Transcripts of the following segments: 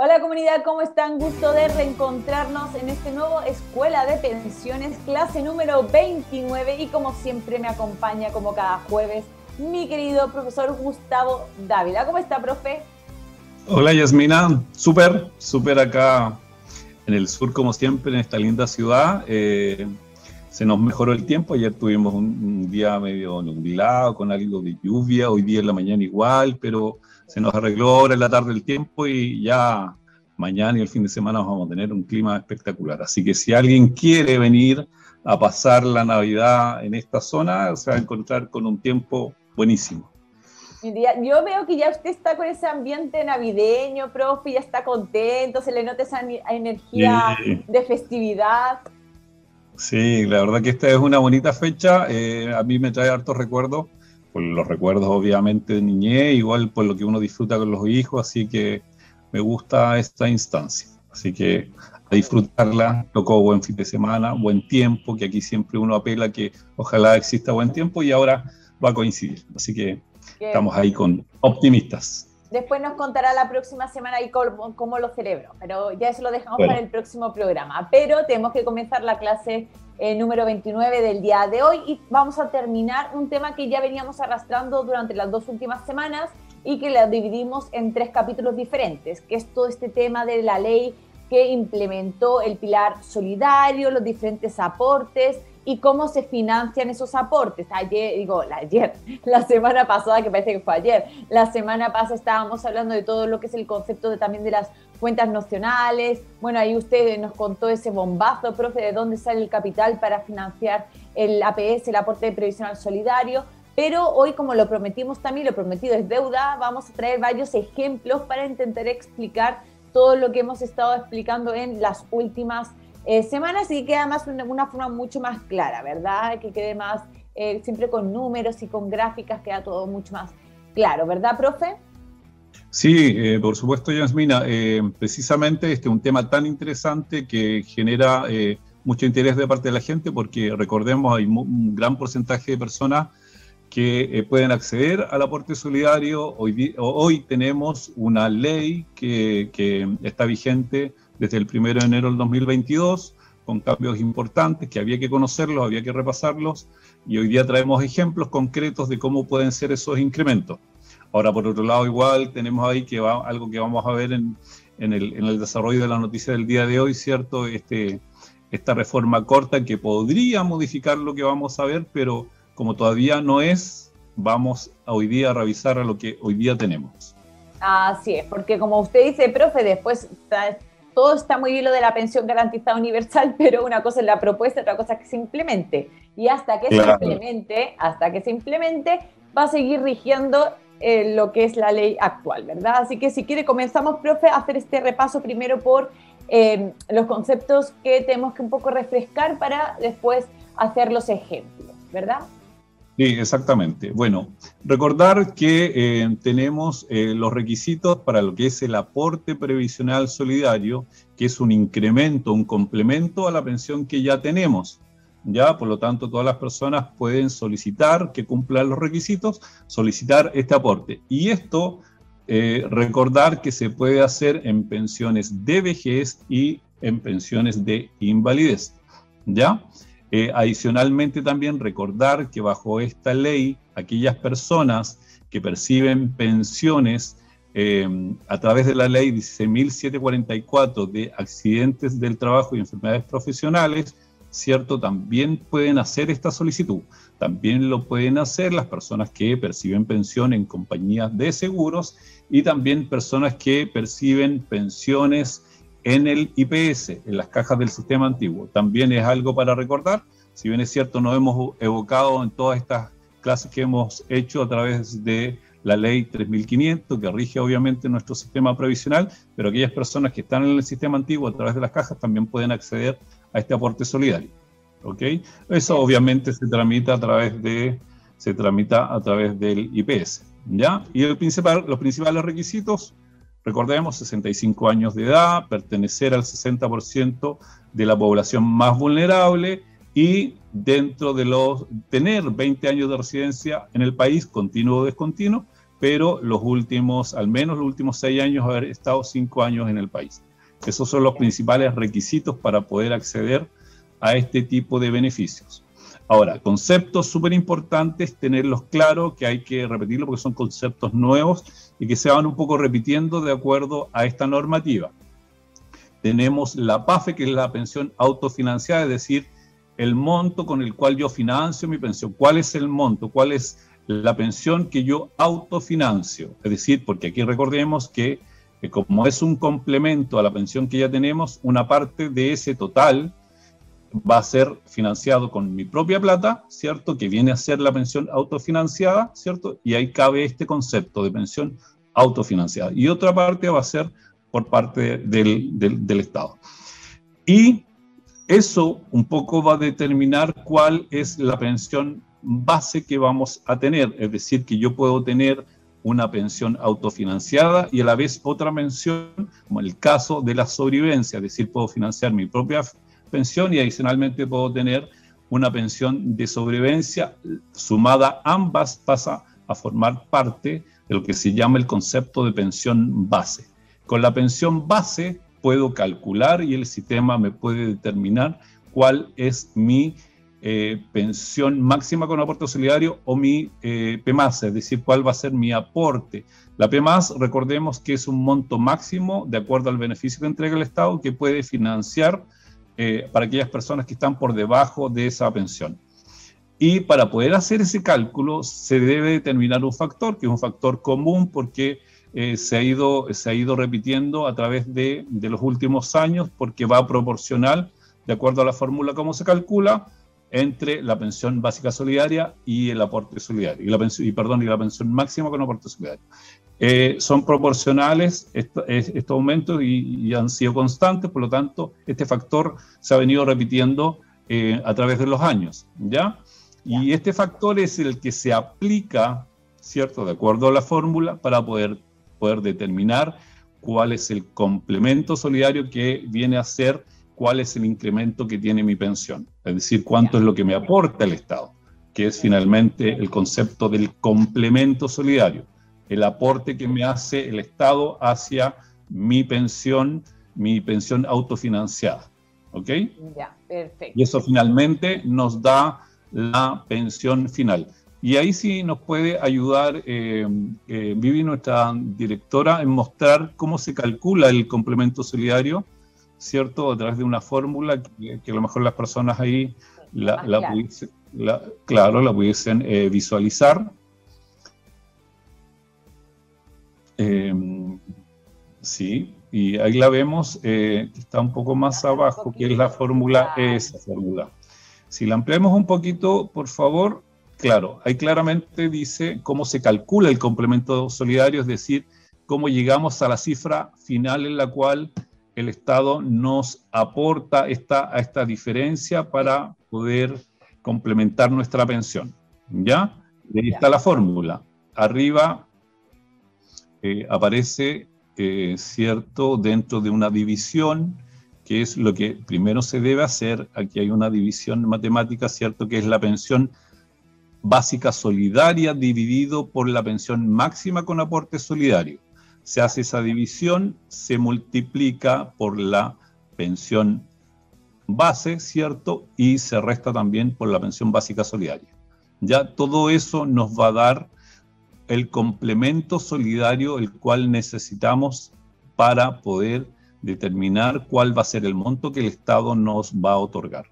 Hola comunidad, ¿cómo están? Gusto de reencontrarnos en este nuevo Escuela de Pensiones, clase número 29 y como siempre me acompaña como cada jueves mi querido profesor Gustavo Dávila. ¿Cómo está, profe? Hola Yasmina, súper, súper acá en el sur como siempre, en esta linda ciudad. Eh, se nos mejoró el tiempo, ayer tuvimos un día medio nublado con algo de lluvia, hoy día en la mañana igual, pero se nos arregló ahora en la tarde el tiempo y ya mañana y el fin de semana vamos a tener un clima espectacular. Así que si alguien quiere venir a pasar la Navidad en esta zona, se va a encontrar con un tiempo buenísimo. Yo veo que ya usted está con ese ambiente navideño, profe, ya está contento, se le nota esa energía de festividad. Sí, la verdad que esta es una bonita fecha. Eh, a mí me trae hartos recuerdos por los recuerdos obviamente de niñez, igual por lo que uno disfruta con los hijos, así que me gusta esta instancia. Así que a disfrutarla, tocó buen fin de semana, buen tiempo, que aquí siempre uno apela que ojalá exista buen tiempo y ahora va a coincidir. Así que estamos ahí con optimistas. Después nos contará la próxima semana y cómo, lo celebro, pero ya eso lo dejamos para el próximo programa. Pero tenemos que comenzar la clase eh, número 29 del día de hoy y vamos a terminar un tema que ya veníamos arrastrando durante las dos últimas semanas y que lo dividimos en tres capítulos diferentes, que es todo este tema de la ley que implementó el pilar solidario, los diferentes aportes, y cómo se financian esos aportes. Ayer, digo, ayer, la semana pasada, que parece que fue ayer, la semana pasada estábamos hablando de todo lo que es el concepto de, también de las cuentas nacionales. Bueno, ahí usted nos contó ese bombazo, profe, de dónde sale el capital para financiar el APS, el aporte previsional solidario. Pero hoy, como lo prometimos también, lo prometido es deuda, vamos a traer varios ejemplos para intentar explicar todo lo que hemos estado explicando en las últimas eh, semanas y queda más una, una, forma mucho más clara, ¿verdad? Que quede más, eh, siempre con números y con gráficas, queda todo mucho más claro, ¿verdad, profe? Sí, eh, por supuesto, Yasmina. precisamente este es un tema tan interesante que genera mucho interés de parte de la gente porque recordemos hay un gran porcentaje de personas que pueden acceder al aporte solidario. Hoy, tenemos una ley que, que está vigente desde el 1 de enero del 2022, con cambios importantes que había que conocerlos, había que repasarlos, y hoy día traemos ejemplos concretos de cómo pueden ser esos incrementos. Ahora, por otro lado, igual tenemos ahí que va, algo que vamos a ver en, en, el, en el, desarrollo de la noticia del día de hoy, ¿cierto? Este, esta reforma corta que podría modificar lo que vamos a ver, pero como todavía no es, vamos a hoy día a revisar a lo que hoy día tenemos. Así es, porque como usted dice, profe, después todo está muy bien lo de la pensión garantizada universal, pero una cosa es la propuesta, otra cosa es que se implemente. Y hasta que se implemente, hasta que se implemente, va a seguir rigiendo eh, lo que es la ley actual, ¿verdad? Así que si quiere comenzamos, profe, a hacer este repaso primero por eh, los conceptos que tenemos que un poco refrescar para después hacer los ejemplos, ¿verdad? Sí, exactamente. Bueno, recordar que eh, tenemos eh, los requisitos para lo que es el aporte previsional solidario, que es un incremento, un complemento a la pensión que ya tenemos. Ya, por lo tanto, todas las personas pueden solicitar que cumplan los requisitos, solicitar este aporte. Y esto, eh, recordar que se puede hacer en pensiones de vejez y en pensiones de invalidez. ¿Ya? Eh, adicionalmente también recordar que bajo esta ley, aquellas personas que perciben pensiones eh, a través de la ley 16.744 de accidentes del trabajo y enfermedades profesionales, ¿cierto? También pueden hacer esta solicitud. También lo pueden hacer las personas que perciben pensión en compañías de seguros y también personas que perciben pensiones en el IPS, en las cajas del sistema antiguo. También es algo para recordar, si bien es cierto, no hemos evocado en todas estas clases que hemos hecho a través de la ley 3500, que rige obviamente nuestro sistema previsional, pero aquellas personas que están en el sistema antiguo a través de las cajas también pueden acceder a este aporte solidario. ¿Ok? Eso obviamente se tramita a través de se tramita a través del IPS, ¿ya? Y el principal, los principales requisitos Recordemos, 65 años de edad, pertenecer al 60% de la población más vulnerable y dentro de los tener 20 años de residencia en el país, continuo o descontinuo, pero los últimos, al menos los últimos seis años, haber estado cinco años en el país. Esos son los principales requisitos para poder acceder a este tipo de beneficios. Ahora, conceptos súper importantes, tenerlos claros, que hay que repetirlo porque son conceptos nuevos y que se van un poco repitiendo de acuerdo a esta normativa. Tenemos la PAFE, que es la pensión autofinanciada, es decir, el monto con el cual yo financio mi pensión. ¿Cuál es el monto? ¿Cuál es la pensión que yo autofinancio? Es decir, porque aquí recordemos que, que como es un complemento a la pensión que ya tenemos, una parte de ese total va a ser financiado con mi propia plata, ¿cierto? Que viene a ser la pensión autofinanciada, ¿cierto? Y ahí cabe este concepto de pensión autofinanciada. Y otra parte va a ser por parte del, del, Estado. Y eso un poco va a determinar cuál es la pensión base que vamos a tener. Es decir, que yo puedo tener una pensión autofinanciada y a la vez otra mención, como el caso de la sobrevivencia, es decir, puedo financiar mi propia pensión y adicionalmente puedo tener una pensión de sobrevivencia sumada, ambas pasa a formar parte de lo que se llama el concepto de pensión base. Con la pensión base puedo calcular y el sistema me puede determinar cuál es mi eh, pensión máxima con aporte solidario o mi eh, PMAS, es decir, cuál va a ser mi aporte. La PMAS, recordemos que es un monto máximo de acuerdo al beneficio que entrega el Estado que puede financiar eh, para aquellas personas que están por debajo de esa pensión. Y para poder hacer ese cálculo se debe determinar un factor, que es un factor común porque eh, se, ha ido, se ha ido repitiendo a través de, de, los últimos años, porque va proporcional, de acuerdo a la fórmula como se calcula, entre la pensión básica solidaria y el aporte solidario, y, la pensión, y, perdón, y la pensión máxima con aporte solidario. Eh, son proporcionales estos aumentos y, han sido constantes, por lo tanto, este factor se ha venido repitiendo eh, a través de los años, ¿ya? Y este factor es el que se aplica, ¿cierto?, de acuerdo a la fórmula para poder, poder determinar cuál es el complemento solidario que viene a ser, cuál es el incremento que tiene mi pensión, es decir, cuánto es lo que me aporta el Estado, que es finalmente el concepto del complemento solidario el aporte que me hace el Estado hacia mi pensión, mi pensión autofinanciada. ¿Ok? Ya, perfecto. Y eso finalmente nos da la pensión final. Y ahí sí nos puede ayudar eh, eh, Vivi, nuestra directora, en mostrar cómo se calcula el complemento solidario, ¿cierto? A través de una fórmula que, a lo mejor las personas ahí la, claro, la pudiesen eh, visualizar. Em, sí, y ahí la vemos, eh, está un poco más abajo, que es la fórmula, esa fórmula. Si la ampliamos un poquito, por favor, claro, ahí claramente dice cómo se calcula el complemento solidario, es decir, cómo llegamos a la cifra final en la cual el Estado nos aporta esta, a esta diferencia para poder complementar nuestra pensión. ¿Ya? ahí está la fórmula. Arriba eh, aparece, eh, ¿cierto?, dentro de una división, que es lo que primero se debe hacer. Aquí hay una división matemática, ¿cierto?, que es la pensión básica solidaria dividido por la pensión máxima con aporte solidario. Se hace esa división, se multiplica por la pensión base, ¿cierto? Y se resta también por la pensión básica solidaria. Ya todo eso nos va a dar el complemento solidario el cual necesitamos para poder determinar cuál va a ser el monto que el Estado nos va a otorgar.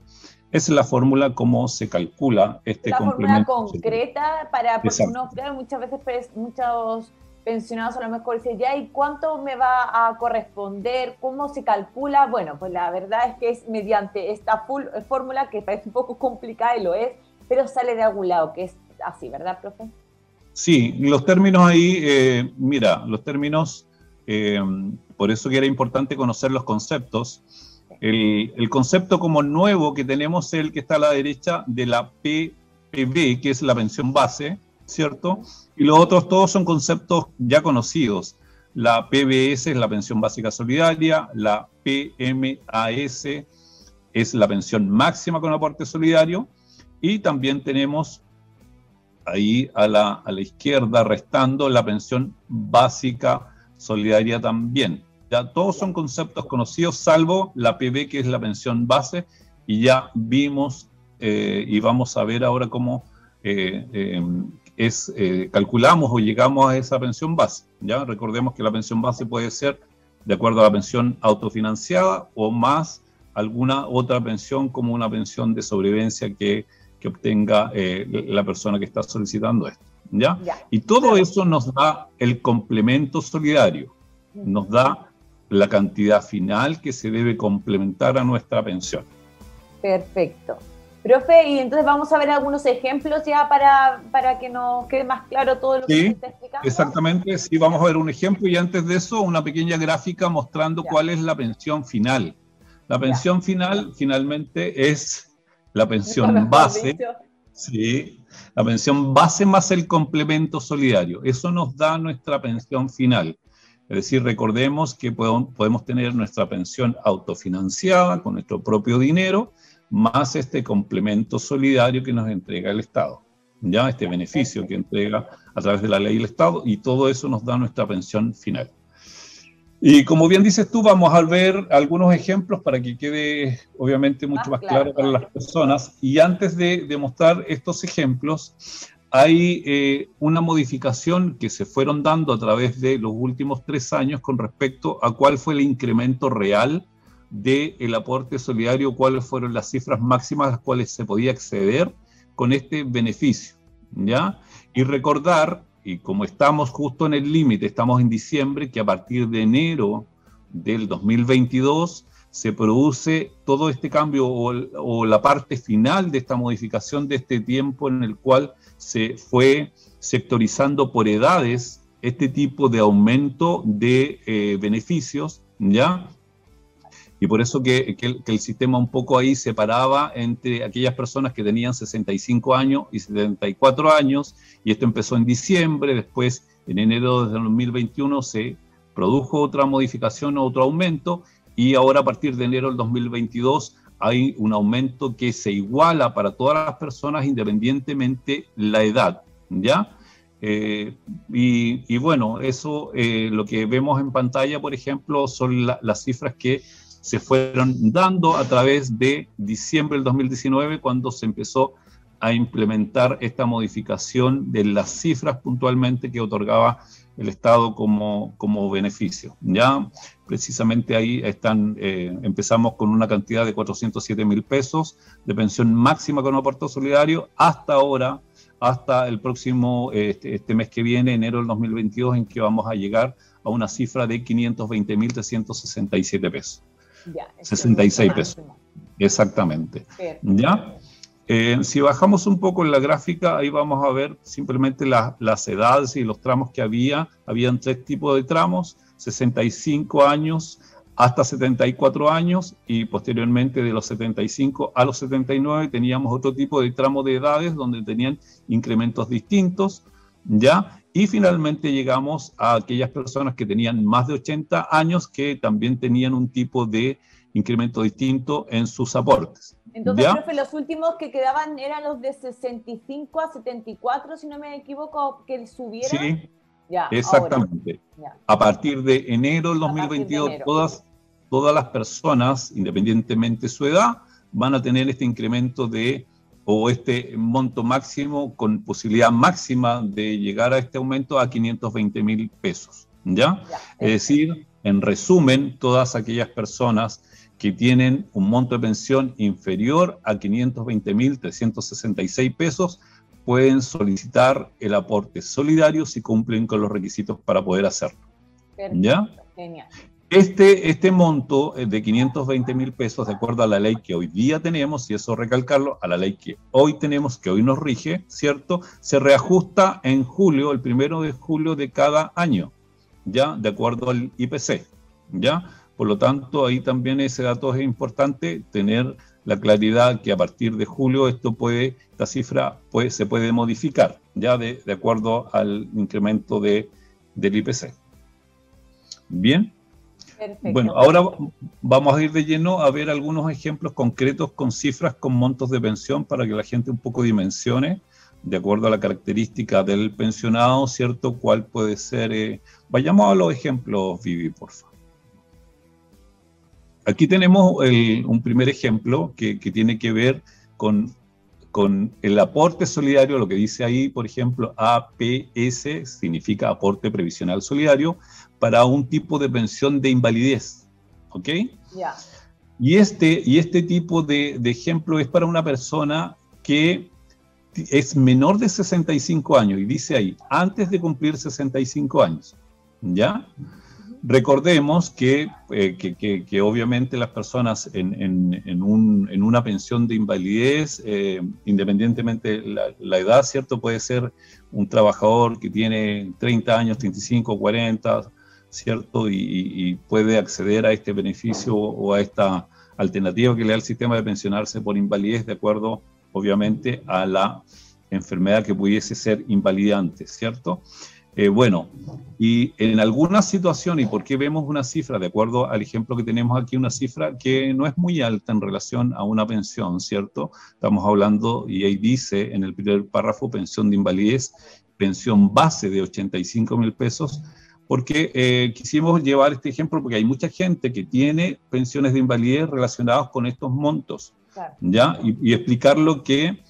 Esa es la fórmula como se calcula este la complemento. fórmula concreta para, porque uno, muchas veces muchos pensionados a lo mejor dicen, ya, ¿y cuánto me va a corresponder? ¿Cómo se calcula? Bueno, pues la verdad es que es mediante esta fórmula que parece un poco complicada y lo es, pero sale de algún lado, que es así, ¿verdad, profe? Sí, los términos ahí, eh, mira, los términos, eh, por eso que era importante conocer los conceptos. El, concepto como nuevo que tenemos es el que está a la derecha de la PPB, que es la pensión base, ¿cierto? Y los otros todos son conceptos ya conocidos. La PBS es la pensión básica solidaria, la PMAS es la pensión máxima con aporte solidario y también tenemos ahí a la, a la izquierda, restando la pensión básica solidaria también. Ya todos son conceptos conocidos, salvo la PB, que es la pensión base, y ya vimos eh, y vamos a ver ahora cómo eh, eh, es, calculamos o llegamos a esa pensión base. Ya recordemos que la pensión base puede ser de acuerdo a la pensión autofinanciada o más alguna otra pensión como una pensión de sobrevivencia que, que obtenga la persona que está solicitando esto. ¿ya? Y todo eso nos da el complemento solidario, nos da la cantidad final que se debe complementar a nuestra pensión. Perfecto. Profe, y entonces vamos a ver algunos ejemplos ya para, para que nos quede más claro todo lo que se está explicando. Exactamente, sí, vamos a ver un ejemplo y antes de eso una pequeña gráfica mostrando cuál es la pensión final. La pensión final finalmente es la pensión base. Sí, la pensión base más el complemento solidario. Eso nos da nuestra pensión final. Es decir, recordemos que podemos tener nuestra pensión autofinanciada con nuestro propio dinero, más este complemento solidario que nos entrega el Estado, ya este beneficio que entrega a través de la ley el Estado, y todo eso nos da nuestra pensión final. Y como bien dices tú, vamos a ver algunos ejemplos para que quede obviamente mucho más, claro, para las personas. Y antes de, de mostrar estos ejemplos, hay eh, una modificación que se fueron dando a través de los últimos tres años con respecto a cuál fue el incremento real del aporte solidario, cuáles fueron las cifras máximas a las cuales se podía acceder con este beneficio. ¿ya? Y recordar, y como estamos justo en el límite, estamos en diciembre, que a partir de enero del 2022 se produce todo este cambio o, la parte final de esta modificación de este tiempo en el cual se fue sectorizando por edades este tipo de aumento de eh, beneficios, ¿ya? Y por eso que, el, sistema un poco ahí separaba entre aquellas personas que tenían 65 años y 74 años, y esto empezó en diciembre, después en enero de 2021 se produjo otra modificación, otro aumento, y ahora a partir de enero del 2022 hay un aumento que se iguala para todas las personas independientemente la edad, ¿ya? Eh, y, bueno, eso eh, lo que vemos en pantalla, por ejemplo, son las cifras que se fueron dando a través de diciembre del 2019, cuando se empezó a implementar esta modificación de las cifras puntualmente que otorgaba el Estado como, como beneficio. Ya precisamente ahí están, eh, empezamos con una cantidad de 407 mil pesos de pensión máxima con aporte solidario hasta ahora, hasta el próximo, este, este, mes que viene, enero del 2022, en que vamos a llegar a una cifra de 520 mil 367 pesos. Ya, 66 pesos. Exactamente. ¿Ya? Eh, si bajamos un poco en la gráfica, ahí vamos a ver simplemente las edades y los tramos que había. Habían tres tipos de tramos, 65 años hasta 74 años y posteriormente de los 75 a los 79 teníamos otro tipo de tramo de edades donde tenían incrementos distintos, ¿ya? Y finalmente llegamos a aquellas personas que tenían más de 80 años que también tenían un tipo de incremento distinto en sus aportes. Entonces, profe, los últimos que quedaban eran los de 65 a 74, si no me equivoco, que subieron. Sí, ya, exactamente. A partir de enero del 2022, todas, todas las personas, independientemente de su edad, van a tener este incremento de o este monto máximo con posibilidad máxima de llegar a este aumento a 520 mil pesos. ¿ya? Es decir, en resumen, todas aquellas personas que tienen un monto de pensión inferior a 520.366 pesos pueden solicitar el aporte solidario si cumplen con los requisitos para poder hacerlo. ¿Ya? Genial. Este, este monto de 520 mil pesos, de acuerdo a la ley que hoy día tenemos, y eso recalcarlo, a la ley que hoy tenemos, que hoy nos rige, ¿cierto? Se reajusta en julio, el primero de julio de cada año, ¿ya? De acuerdo al IPC, ¿ya? Por lo tanto, ahí también ese dato es importante, tener la claridad que a partir de julio esto puede, esta cifra se puede modificar, ya de, acuerdo al incremento de, del IPC. Bien. Bueno, ahora vamos a ir de lleno a ver algunos ejemplos concretos con cifras con montos de pensión para que la gente un poco dimensione de acuerdo a la característica del pensionado, ¿cierto? ¿Cuál puede ser? Eh, vayamos a los ejemplos, Vivi, por favor. Aquí tenemos un primer ejemplo que, tiene que ver con, con, el aporte solidario, lo que dice ahí, por ejemplo, APS significa aporte previsional solidario, para un tipo de pensión de invalidez. ¿Ok? Ya. Y, este, y este tipo de, de ejemplo es para una persona que es menor de 65 años, y dice ahí, antes de cumplir 65 años. ¿Ya? Recordemos que, eh, que, obviamente las personas en, en, un, en, una pensión de invalidez, eh, independientemente la, la, edad, ¿cierto? Puede ser un trabajador que tiene 30 años, 35, 40, ¿cierto? Y, y puede acceder a este beneficio o a esta alternativa que le da el sistema de pensionarse por invalidez de acuerdo, obviamente, a la enfermedad que pudiese ser invalidante, ¿cierto? Eh, bueno, y en algunas situaciones, ¿y por qué vemos una cifra, de acuerdo al ejemplo que tenemos aquí, una cifra que no es muy alta en relación a una pensión, ¿cierto? Estamos hablando, y ahí dice en el primer párrafo, pensión de invalidez, pensión base de 85 mil pesos, porque eh, quisimos llevar este ejemplo porque hay mucha gente que tiene pensiones de invalidez relacionadas con estos montos, ¿ya? Y, y explicar lo que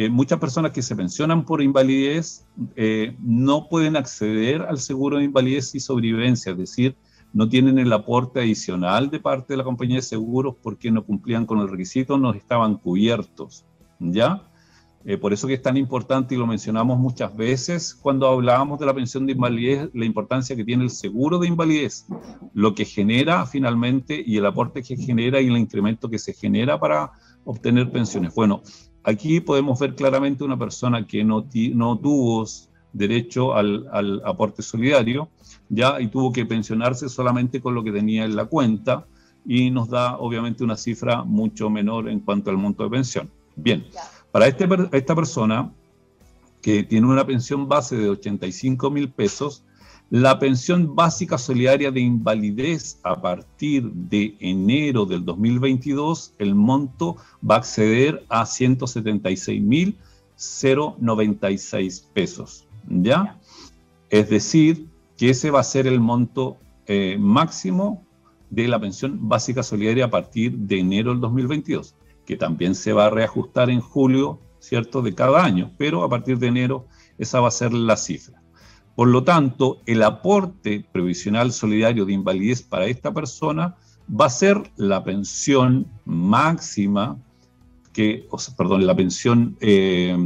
eh, muchas personas que se pensionan por invalidez eh, no pueden acceder al seguro de invalidez y sobrevivencia, es decir, no tienen el aporte adicional de parte de la compañía de seguros porque no cumplían con el requisito, no estaban cubiertos, ¿ya? Eh, por eso que es tan importante y lo mencionamos muchas veces cuando hablábamos de la pensión de invalidez, la importancia que tiene el seguro de invalidez, lo que genera finalmente y el aporte que genera y el incremento que se genera para obtener pensiones. Bueno, Aquí podemos ver claramente una persona que no, no tuvo derecho al, aporte solidario, ya, y tuvo que pensionarse solamente con lo que tenía en la cuenta, y nos da obviamente una cifra mucho menor en cuanto al monto de pensión. Bien, para este, esta persona que tiene una pensión base de 85 mil pesos, la pensión básica solidaria de invalidez a partir de enero del 2022, el monto va a acceder a 176.096 pesos. ¿Ya? Es decir, que ese va a ser el monto eh, máximo de la pensión básica solidaria a partir de enero del 2022, que también se va a reajustar en julio, ¿cierto?, de cada año, pero a partir de enero esa va a ser la cifra. Por lo tanto, el aporte previsional solidario de invalidez para esta persona va a ser la pensión máxima, que, perdón, la pensión eh,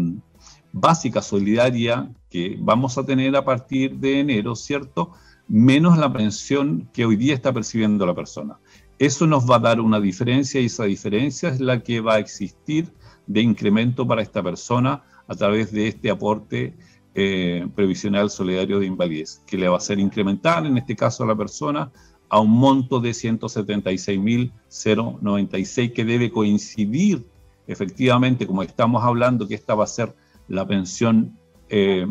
básica solidaria que vamos a tener a partir de enero, ¿cierto? Menos la pensión que hoy día está percibiendo la persona. Eso nos va a dar una diferencia y esa diferencia es la que va a existir de incremento para esta persona a través de este aporte eh, previsional solidario de invalidez, que le va a ser incrementar, en este caso a la persona, a un monto de 176.096 que debe coincidir efectivamente, como estamos hablando, que esta va a ser la pensión eh,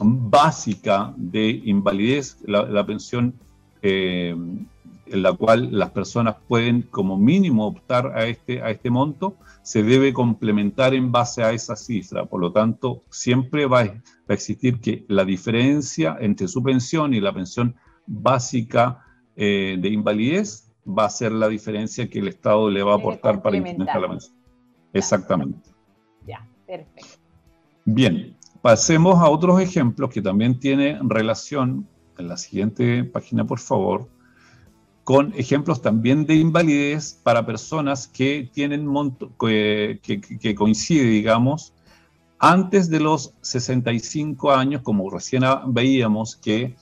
básica de invalidez, la, pensión eh, en la cual las personas pueden como mínimo optar a este, a este monto, se debe complementar en base a esa cifra. Por lo tanto, siempre va a, existir que la diferencia entre su pensión y la pensión básica eh, de invalidez va a ser la diferencia que el Estado le va a aportar para incrementar la pensión. Exactamente. Ya, perfecto. Bien, pasemos a otros ejemplos que también tienen relación. En la siguiente página, por favor con ejemplos también de invalidez para personas que tienen monto, que, que, coincide, digamos, antes de los 65 años, como recién veíamos que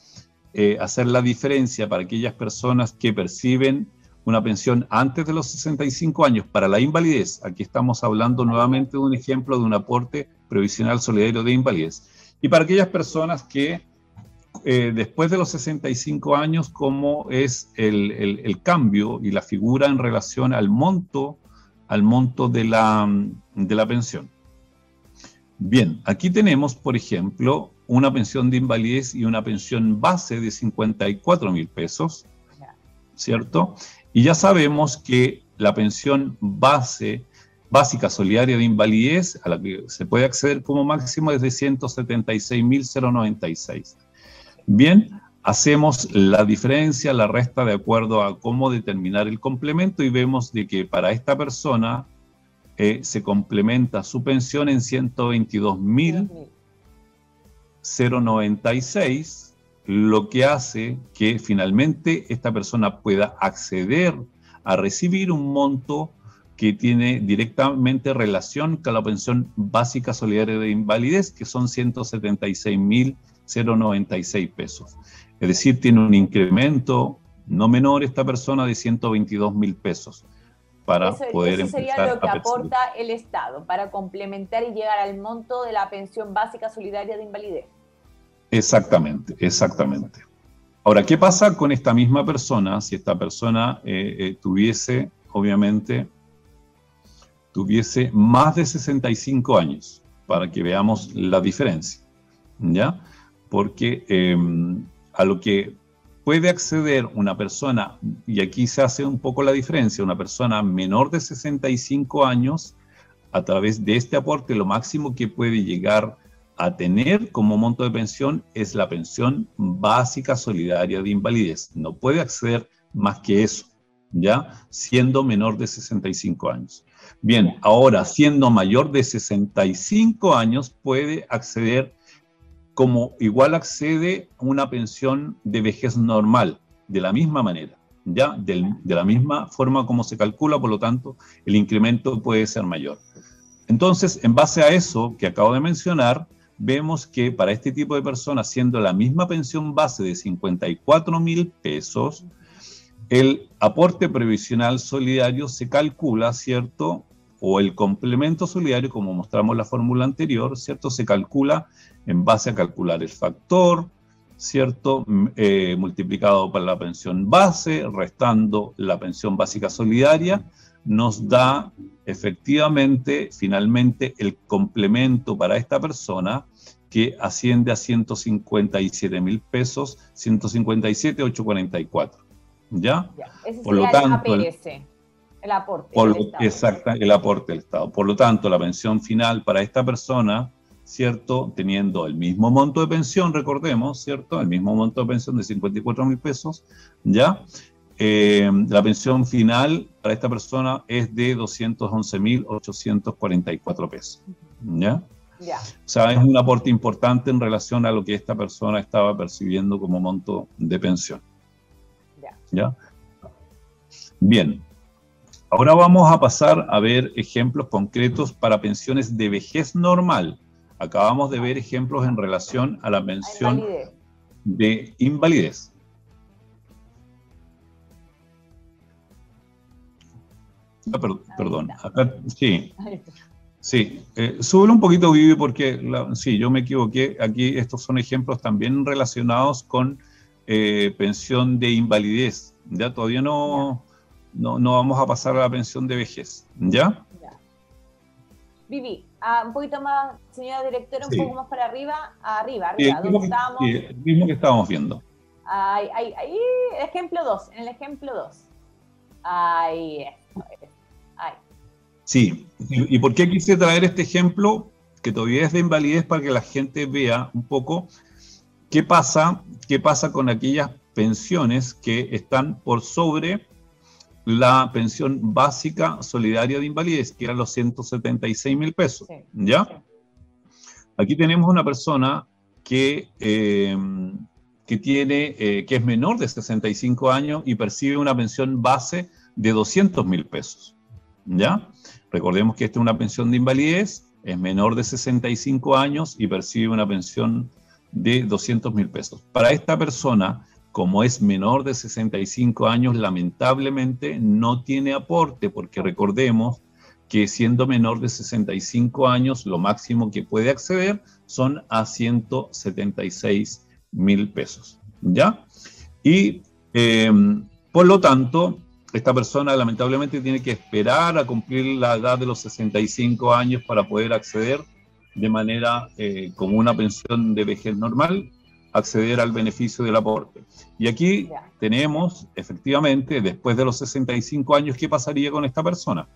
eh, hacer la diferencia para aquellas personas que perciben una pensión antes de los 65 años para la invalidez. Aquí estamos hablando nuevamente de un ejemplo de un aporte previsional solidario de invalidez. Y para aquellas personas que eh, después de los 65 años, cómo es el, cambio y la figura en relación al monto, al monto de la, de la pensión. Bien, aquí tenemos, por ejemplo, una pensión de invalidez y una pensión base de 54 mil pesos, ¿cierto? Y ya sabemos que la pensión base básica solidaria de invalidez, a la que se puede acceder como máximo es de 176.096. Bien, hacemos la diferencia, la resta de acuerdo a cómo determinar el complemento y vemos de que para esta persona eh, se complementa su pensión en 122.096, lo que hace que finalmente esta persona pueda acceder a recibir un monto que tiene directamente relación con la pensión básica solidaria de invalidez, que son 176.096 pesos. Es decir, tiene un incremento no menor esta persona de 122 mil pesos para poder eso sería lo que aporta el Estado para complementar y llegar al monto de la pensión básica solidaria de invalidez. Exactamente, exactamente. Ahora, ¿qué pasa con esta misma persona si esta persona eh, eh, tuviese, obviamente, tuviese más de 65 años? Para que veamos la diferencia, ¿ya? Porque em, a lo que puede acceder una persona, y aquí se hace un poco la diferencia, una persona menor de 65 años, a través de este aporte, lo máximo que puede llegar a tener como monto de pensión es la pensión básica solidaria de invalidez. No puede acceder más que eso, ¿ya? Siendo menor de 65 años. Bien, ahora, siendo mayor de 65 años, puede acceder como igual accede a una pensión de vejez normal, de la misma manera, ¿ya? de la misma forma como se calcula, por lo tanto, el incremento puede ser mayor. Entonces, en base a eso que acabo de mencionar, vemos que para este tipo de personas, siendo la misma pensión base de 54 mil pesos, el aporte previsional solidario se calcula, ¿cierto? O el complemento solidario, como mostramos en la fórmula anterior, ¿cierto? Se calcula en base a calcular el factor, ¿cierto? Eh, multiplicado por la pensión base, restando la pensión básica solidaria, nos da efectivamente, finalmente, el complemento para esta persona que asciende a 157 mil pesos, 157,844. ¿Ya? ya ese por lo tanto, el, APS, el aporte. Por exacto, el aporte del Estado. Por lo tanto, la pensión final para esta persona ¿cierto? Teniendo el mismo monto de pensión, recordemos, ¿cierto? El mismo monto de pensión de 54 mil pesos, ¿ya? Eh, la pensión final para esta persona es de 211 mil 844 pesos, ¿ya? Ya. O sea, es un aporte importante en relación a lo que esta persona estaba percibiendo como monto de pensión. Ya. ¿Ya? Bien. Ahora vamos a pasar a ver ejemplos concretos para pensiones de vejez normal. Acabamos de ver ejemplos en relación a la pensión de invalidez. Ah, perdón, sí. Sí, eh, sube un poquito, Vivi, porque sí, yo me equivoqué. Aquí estos son ejemplos también relacionados con eh, pensión de invalidez. Ya todavía no, no, no, vamos a pasar a la pensión de vejez. ¿Ya? ya. Vivi, Ah, un poquito más, señora directora, un poco más para arriba, arriba, arriba, estábamos. Sí, el mismo que estábamos viendo. Ahí, ahí, ahí, ejemplo 2, en el ejemplo 2. Ahí, ahí. Sí, ¿Y, por qué quise traer este ejemplo? Que todavía es de invalidez para que la gente vea un poco qué pasa, qué pasa con aquellas pensiones que están por sobre la pensión básica solidaria de invalidez, que eran los 176 mil pesos. ¿Ya? Aquí tenemos una persona que, eh, que, tiene, eh, que es menor de 65 años y percibe una pensión base de 200 mil pesos. ¿Ya? Recordemos que esta es una pensión de invalidez, es menor de 65 años y percibe una pensión de 200 mil pesos. Para esta persona, como es menor de 65 años, lamentablemente no tiene aporte, porque recordemos que siendo menor de 65 años, lo máximo que puede acceder son a 176 mil pesos. ¿Ya? Y em, por lo tanto, esta persona lamentablemente tiene que esperar a cumplir la edad de los 65 años para poder acceder de manera eh, como una pensión de vejez normal acceder al beneficio del aporte. Y aquí tenemos, efectivamente, después de los 65 años, ¿qué pasaría con esta persona?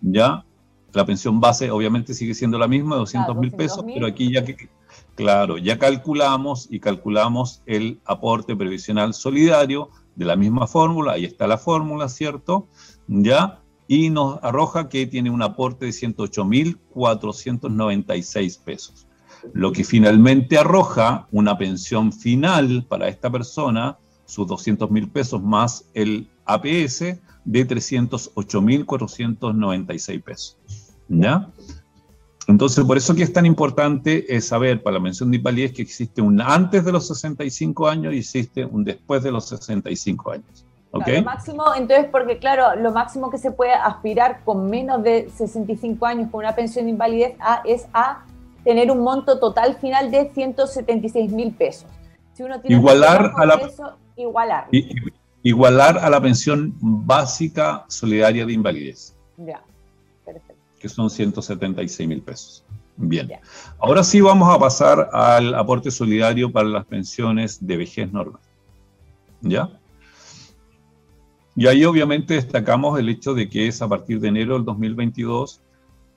¿ya? La pensión base obviamente sigue siendo la misma, 200 mil pesos, pero aquí ya que, claro, ya calculamos y calculamos el aporte previsional solidario de la misma fórmula, ahí está la fórmula, ¿cierto? ¿Ya? Y nos arroja que tiene un aporte de 108.496 pesos. Lo que finalmente arroja una pensión final para esta persona, sus 200 mil pesos más el APS, de 308.496 pesos. ¿Ya? Entonces, por eso que es tan importante es saber para la mención de invalidez que existe un antes de los 65 años y existe un después de los 65 años. ¿Ok? lo máximo, entonces, porque claro, lo máximo que se puede aspirar con menos de 65 años con una pensión de invalidez es a tener un monto total final de 176 mil pesos. Si uno tiene igualar a la igualar. igualar a la pensión básica solidaria de invalidez. Ya que son 176 mil pesos. Bien. Ahora sí vamos a pasar al aporte solidario para las pensiones de vejez normal. ¿Ya? Y ahí obviamente destacamos el hecho de que es a partir de enero del 2022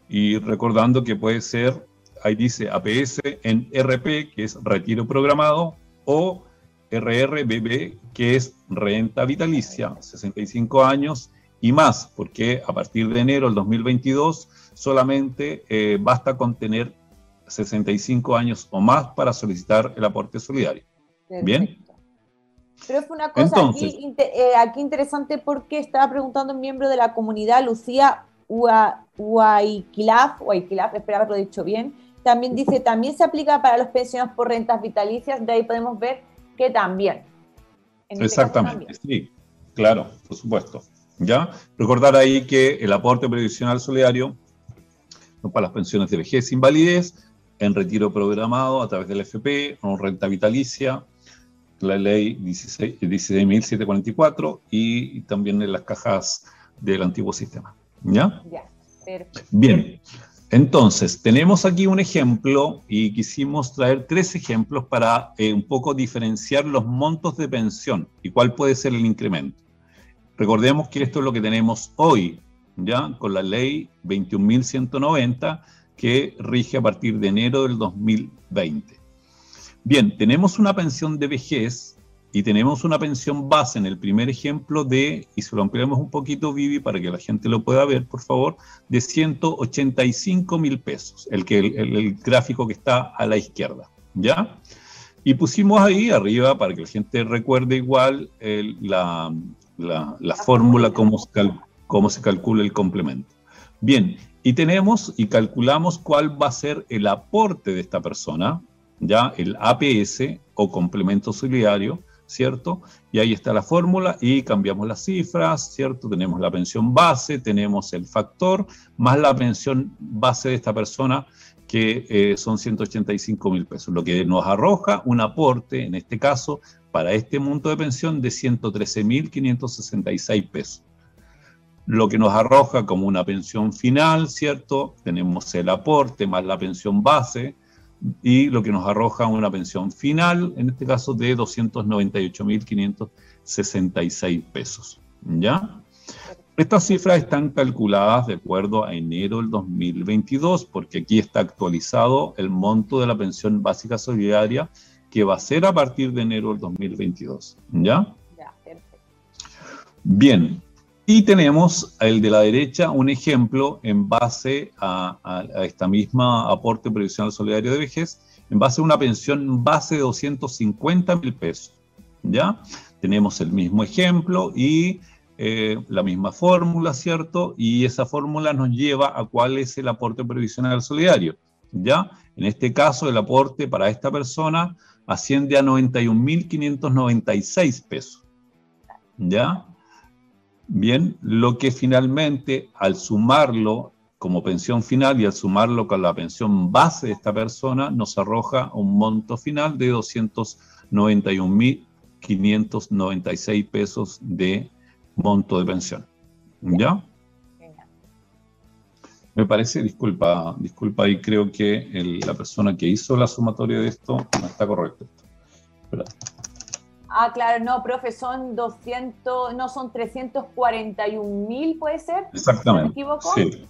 y recordando que puede ser, ahí dice APS en RP, que es retiro programado, o RRBB, que es renta vitalicia, 65 años y más, porque a partir de enero del 2022 solamente eh, basta con tener 65 años o más para solicitar el aporte solidario. ¿Bien? Pero fue una cosa eh, aquí, interesante porque estaba preguntando un miembro de la comunidad, Lucía Huayquilaf, espero haberlo dicho bien, también dice, también se aplica para los pensionados por rentas vitalicias, de ahí podemos ver que también. Este Exactamente, sí, claro, por supuesto. ¿Ya? Recordar ahí que el aporte previsional solidario para las pensiones de vejez e invalidez, en retiro programado a través del FP, renta vitalicia, la ley 16.744 y, también en las cajas del antiguo sistema. ¿Ya? Ya, perfecto. Bien. Entonces, tenemos aquí un ejemplo y quisimos traer tres ejemplos para eh, un poco diferenciar los montos de pensión y cuál puede ser el incremento. Recordemos que esto es lo que tenemos hoy, ya con la ley 21.190 que rige a partir de enero del 2020. Bien, tenemos una pensión de vejez y tenemos una pensión base en el primer ejemplo de, y si lo ampliamos un poquito, Vivi, para que la gente lo pueda ver, por favor, de 185 mil pesos, el, que, el, gráfico que está a la izquierda, ¿ya? Y pusimos ahí arriba, para que la gente recuerde igual, la, la, fórmula, cómo se, cómo se calcula el complemento. Bien, y tenemos y calculamos cuál va a ser el aporte de esta persona, ya el APS o complemento solidario, ¿cierto? Y ahí está la fórmula y cambiamos las cifras, ¿cierto? Tenemos la pensión base, tenemos el factor, más la pensión base de esta persona, que eh, son 185 mil pesos, lo que nos arroja un aporte, en este caso, para este monto de pensión de 113 mil 566 pesos lo que nos arroja como una pensión final, ¿cierto? Tenemos el aporte más la pensión base y lo que nos arroja una pensión final, en este caso de 298.566 pesos, ¿ya? Estas cifras están calculadas de acuerdo a enero del 2022, porque aquí está actualizado el monto de la pensión básica solidaria que va a ser a partir de enero del 2022, ¿ya? Ya, perfecto. Bien, y tenemos el de la derecha un ejemplo en base a, esta misma aporte previsional solidario de vejez, en base a una pensión base de 250 mil pesos. ¿Ya? Tenemos el mismo ejemplo y eh, la misma fórmula, ¿cierto? Y esa fórmula nos lleva a cuál es el aporte previsional solidario. ¿Ya? En este caso, el aporte para esta persona asciende a 91.596 pesos. ¿Ya? Bien, lo que finalmente al sumarlo como pensión final y al sumarlo con la pensión base de esta persona nos arroja un monto final de 291.596 pesos de monto de pensión. ¿Ya? Me parece, disculpa, disculpa, y creo que la persona que hizo la sumatoria de esto no está correcta. Ah, claro, no, profe, son 200, no, son 341 mil, ¿puede ser? Exactamente. ¿Me equivoco? Sí.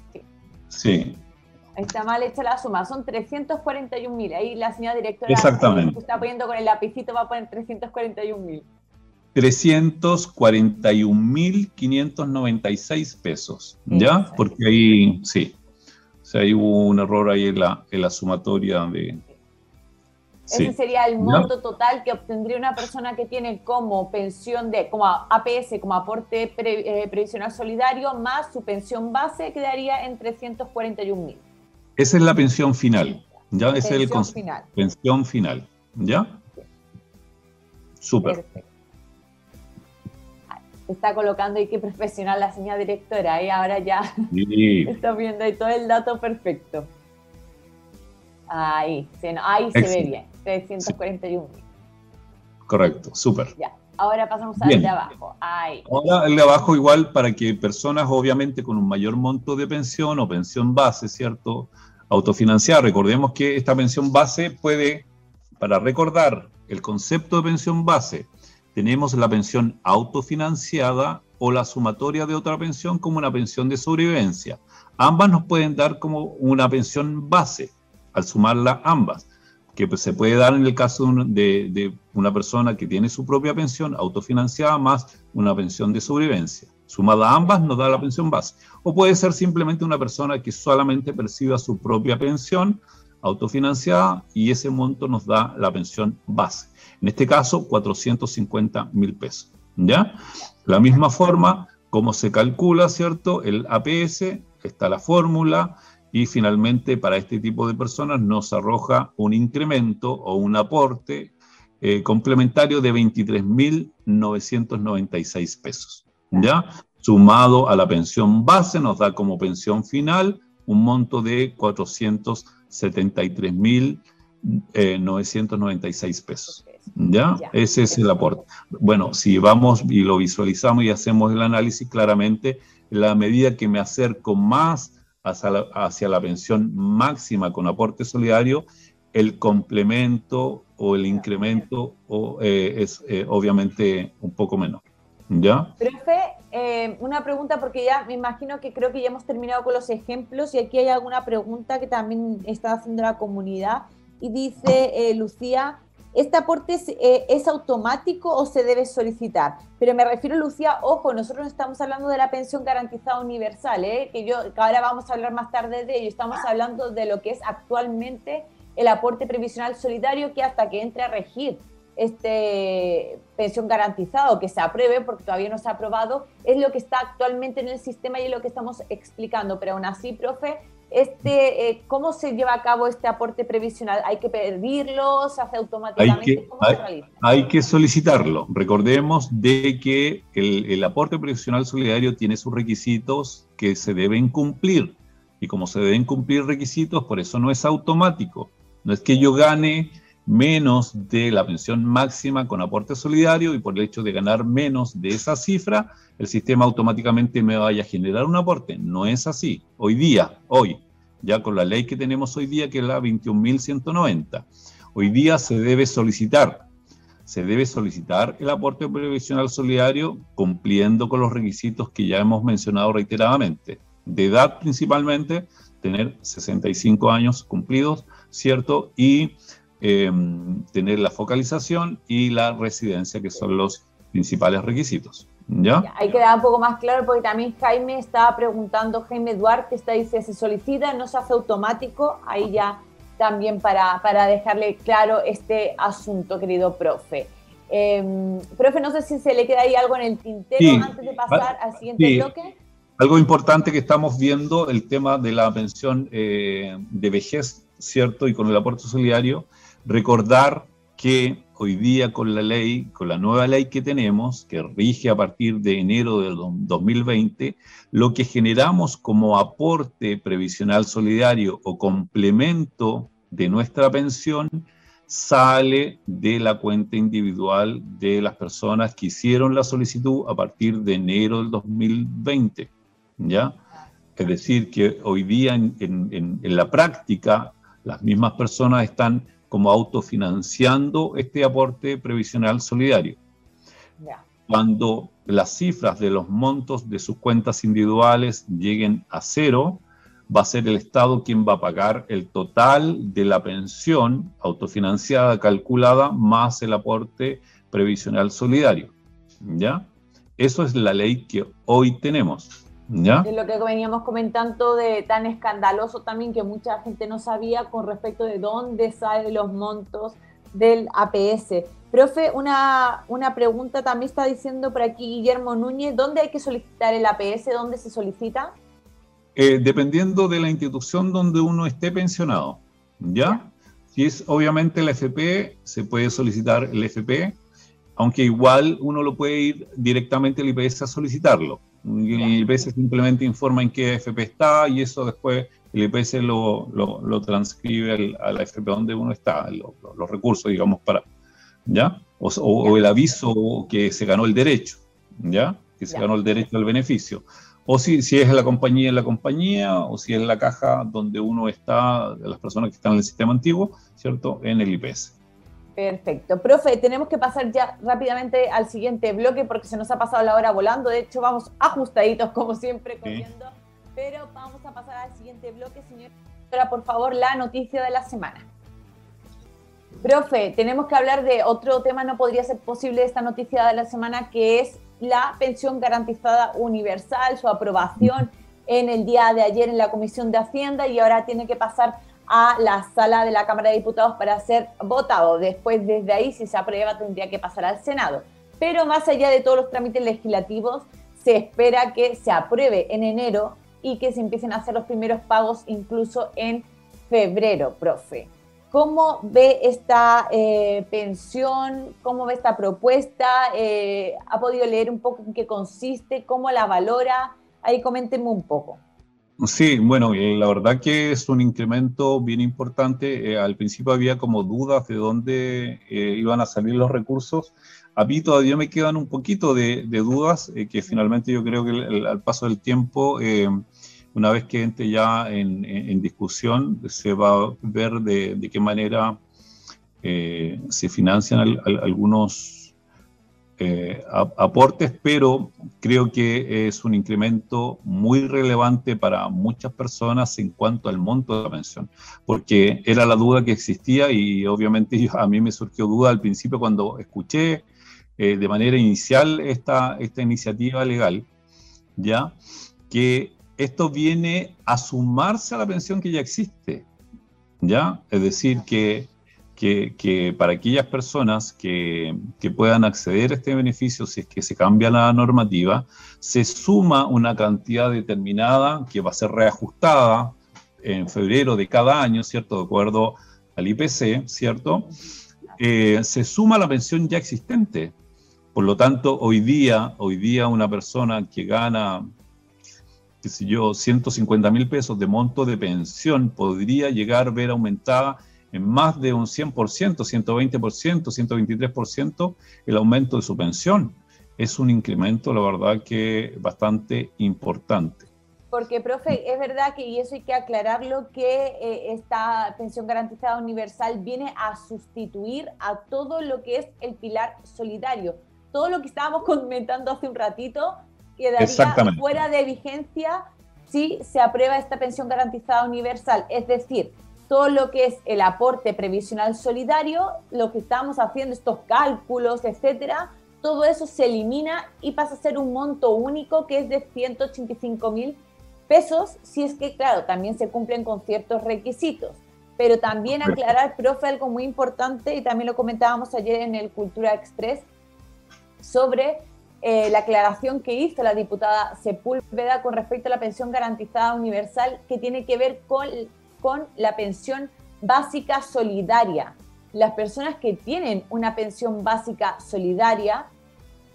sí. Está mal hecha la suma, son 341 mil. Ahí la señora directora Exactamente. está poniendo con el lapicito, va a poner 341 mil. 341.596 pesos, ¿ya? Porque ahí, sí, o sea, ahí hubo un error ahí en la, en la sumatoria de... Ese sería el monto total que obtendría una persona que tiene como pensión de, como APS, como aporte eh, previsional solidario, más su pensión base, quedaría en 341 mil. Esa es la pensión final, ¿ya? Es el concepto. Final. Pensión final, ¿ya? Súper está colocando y qué profesional la señora directora, y ahora ya está viendo ahí todo el dato perfecto. Ahí, se, ahí se ve bien, 341 Correcto, súper. Ya, ahora pasamos al de abajo. Ahí. Ahora el de abajo igual para que personas obviamente con un mayor monto de pensión o pensión base, ¿cierto? Autofinanciar. Recordemos que esta pensión base puede, para recordar el concepto de pensión base, tenemos la pensión autofinanciada o la sumatoria de otra pensión como una pensión de sobrevivencia. Ambas nos pueden dar como una pensión base al sumarla ambas, que pues, se puede dar en el caso de, una persona que tiene su propia pensión autofinanciada más una pensión de sobrevivencia. Sumada a ambas nos da la pensión base. O puede ser simplemente una persona que solamente perciba su propia pensión autofinanciada y ese monto nos da la pensión base. En este caso, 450 mil pesos. ¿Ya? La misma forma, como se calcula, ¿cierto? El APS, está la fórmula, y finalmente para este tipo de personas nos arroja un incremento o un aporte eh, complementario de 23.996 pesos. ¿Ya? Sumado a la pensión base, nos da como pensión final un monto de 473.996 eh, pesos. ¿Ya? Ese es el aporte. Bueno, si vamos y lo visualizamos y hacemos el análisis claramente, la medida que me acerco más hacia la, pensión máxima con aporte solidario, el complemento o el incremento o, eh, es eh, obviamente un poco menor. ¿Ya? Profe, eh, una pregunta porque ya me imagino que creo que ya hemos terminado con los ejemplos y aquí hay alguna pregunta que también está haciendo la comunidad y dice Lucía, ¿Este aporte eh, es, automático o se debe solicitar? Pero me refiero, Lucía, ojo, nosotros estamos hablando de la pensión garantizada universal, ¿eh? que, yo, ahora vamos a hablar más tarde de ello. Estamos hablando de lo que es actualmente el aporte previsional solidario que hasta que entre a regir este pensión garantizada o que se apruebe, porque todavía no se ha aprobado, es lo que está actualmente en el sistema y es lo que estamos explicando. Pero aún así, profe, este, eh, ¿cómo se lleva a cabo este aporte previsional? ¿Hay que pedirlo? ¿Se hace automáticamente? Hay que, ¿Cómo se realiza? Hay que solicitarlo. Recordemos de que el, aporte previsional solidario tiene sus requisitos que se deben cumplir. Y como se deben cumplir requisitos, por eso no es automático. No es que yo gane menos de la pensión máxima con aporte solidario y por el hecho de ganar menos de esa cifra, el sistema automáticamente me vaya a generar un aporte. No es así. Hoy día, hoy, ya con la ley que tenemos hoy día, que es la 21.190, hoy día se debe solicitar, se debe solicitar el aporte previsional solidario cumpliendo con los requisitos que ya hemos mencionado reiteradamente. De edad principalmente, tener 65 años cumplidos, ¿cierto? Y Em, tener la focalización y la residencia, que son los principales requisitos. ¿Ya? Ahí queda un poco más claro porque también Jaime estaba preguntando, Jaime Duarte está dice, se solicita, no se hace automático, ahí ya también para, para dejarle claro este asunto, querido profe. Em, profe, no sé si se le queda ahí algo en el tintero antes de pasar al siguiente bloque. Algo importante que estamos viendo, el tema de la pensión eh, de vejez, ¿cierto? Y con el aporte solidario, Recordar que hoy día con la ley, con la nueva ley que tenemos, que rige a partir de enero del 2020, lo que generamos como aporte previsional solidario o complemento de nuestra pensión sale de la cuenta individual de las personas que hicieron la solicitud a partir de enero del 2020. ¿Ya? Es decir, que hoy día en, en la práctica las mismas personas están como autofinanciando este aporte previsional solidario. Cuando las cifras de los montos de sus cuentas individuales lleguen a cero, va a ser el Estado quien va a pagar el total de la pensión autofinanciada calculada más el aporte previsional solidario. ¿Ya? Eso es la ley que hoy tenemos. ¿Ya? Es lo que veníamos comentando de tan escandaloso también que mucha gente no sabía con respecto de dónde salen los montos del APS. Profe, una, una pregunta también está diciendo por aquí Guillermo Núñez, ¿dónde hay que solicitar el APS? ¿Dónde se solicita? Eh, dependiendo de la institución donde uno esté pensionado, ¿ya? Si es obviamente la FP, se puede solicitar el FP, aunque igual uno lo puede ir directamente al IPS a solicitarlo. El IPS simplemente informa en qué FP está y eso después el IPS lo, lo, transcribe a la FP donde uno está, los recursos, digamos, para, ¿ya? O, el aviso que se ganó el derecho, ¿ya? Que se ganó el derecho al beneficio o si, si es la compañía en la compañía, o si es la caja donde uno está, las personas que están en el sistema antiguo, ¿cierto? En el IPS. Perfecto. Profe, tenemos que pasar ya rápidamente al siguiente bloque porque se nos ha pasado la hora volando. De hecho, vamos ajustaditos como siempre, corriendo. Pero vamos a pasar al siguiente bloque, señor. Ahora, por favor, la noticia de la semana. Profe, tenemos que hablar de otro tema, no podría ser posible esta noticia de la semana, que es la pensión garantizada universal, su aprobación en el día de ayer en la Comisión de Hacienda y ahora tiene que pasar a la sala de la Cámara de Diputados para ser votado. Después, desde ahí, si se aprueba, tendría que pasar al Senado. Pero más allá de todos los trámites legislativos, se espera que se apruebe en enero y que se empiecen a hacer los primeros pagos incluso en febrero, profe. ¿Cómo ve esta eh, pensión? ¿Cómo ve esta propuesta? Eh, ¿Ha podido leer un poco en qué consiste? ¿Cómo la valora? Ahí coméntenme un poco. Sí, bueno, eh, la verdad que es un incremento bien importante. al principio había como dudas de dónde iban a salir los recursos. A mí todavía me quedan un poquito de, dudas que finalmente yo creo que al paso del tiempo una vez que entre ya en, discusión, se va a ver de, qué manera eh, se financian algunos eh, aportes, pero creo que es un incremento muy relevante para muchas personas en cuanto al monto de la pensión, porque era la duda que existía y obviamente a mí me surgió duda al principio cuando escuché eh, de manera inicial esta, esta iniciativa legal, ya que esto viene a sumarse a la pensión que ya existe. ¿Ya? Es decir, que, que, para aquellas personas que, puedan acceder a este beneficio, si es que se cambia la normativa, se suma una cantidad determinada que va a ser reajustada en febrero de cada año, ¿cierto? De acuerdo al IPC, ¿cierto? Eh, se suma la pensión ya existente. Por lo tanto, hoy día, hoy día una persona que gana qué sé yo, 150 mil pesos de monto de pensión podría llegar a ver aumentada en más de un 100%, 120%, 123% el aumento de su pensión. Es un incremento, la verdad, que bastante importante. Porque, profe, es verdad que, y eso hay que aclararlo, que eh, esta pensión garantizada universal viene a sustituir a todo lo que es el pilar solidario. Todo lo que estábamos comentando hace un ratito, quedaría fuera de vigencia si se aprueba esta pensión garantizada universal. Es decir, todo lo que es el aporte previsional solidario, lo que estamos haciendo, estos cálculos, etcétera, todo eso se elimina y pasa a ser un monto único que es de 185 mil pesos, si es que, claro, también se cumplen con ciertos requisitos. Pero también aclarar, profe, algo muy importante, y también lo comentábamos ayer en el Cultura Express, sobre eh, la aclaración que hizo la diputada Sepúlveda con respecto a la pensión garantizada universal que tiene que ver con, con la pensión básica solidaria. Las personas que tienen una pensión básica solidaria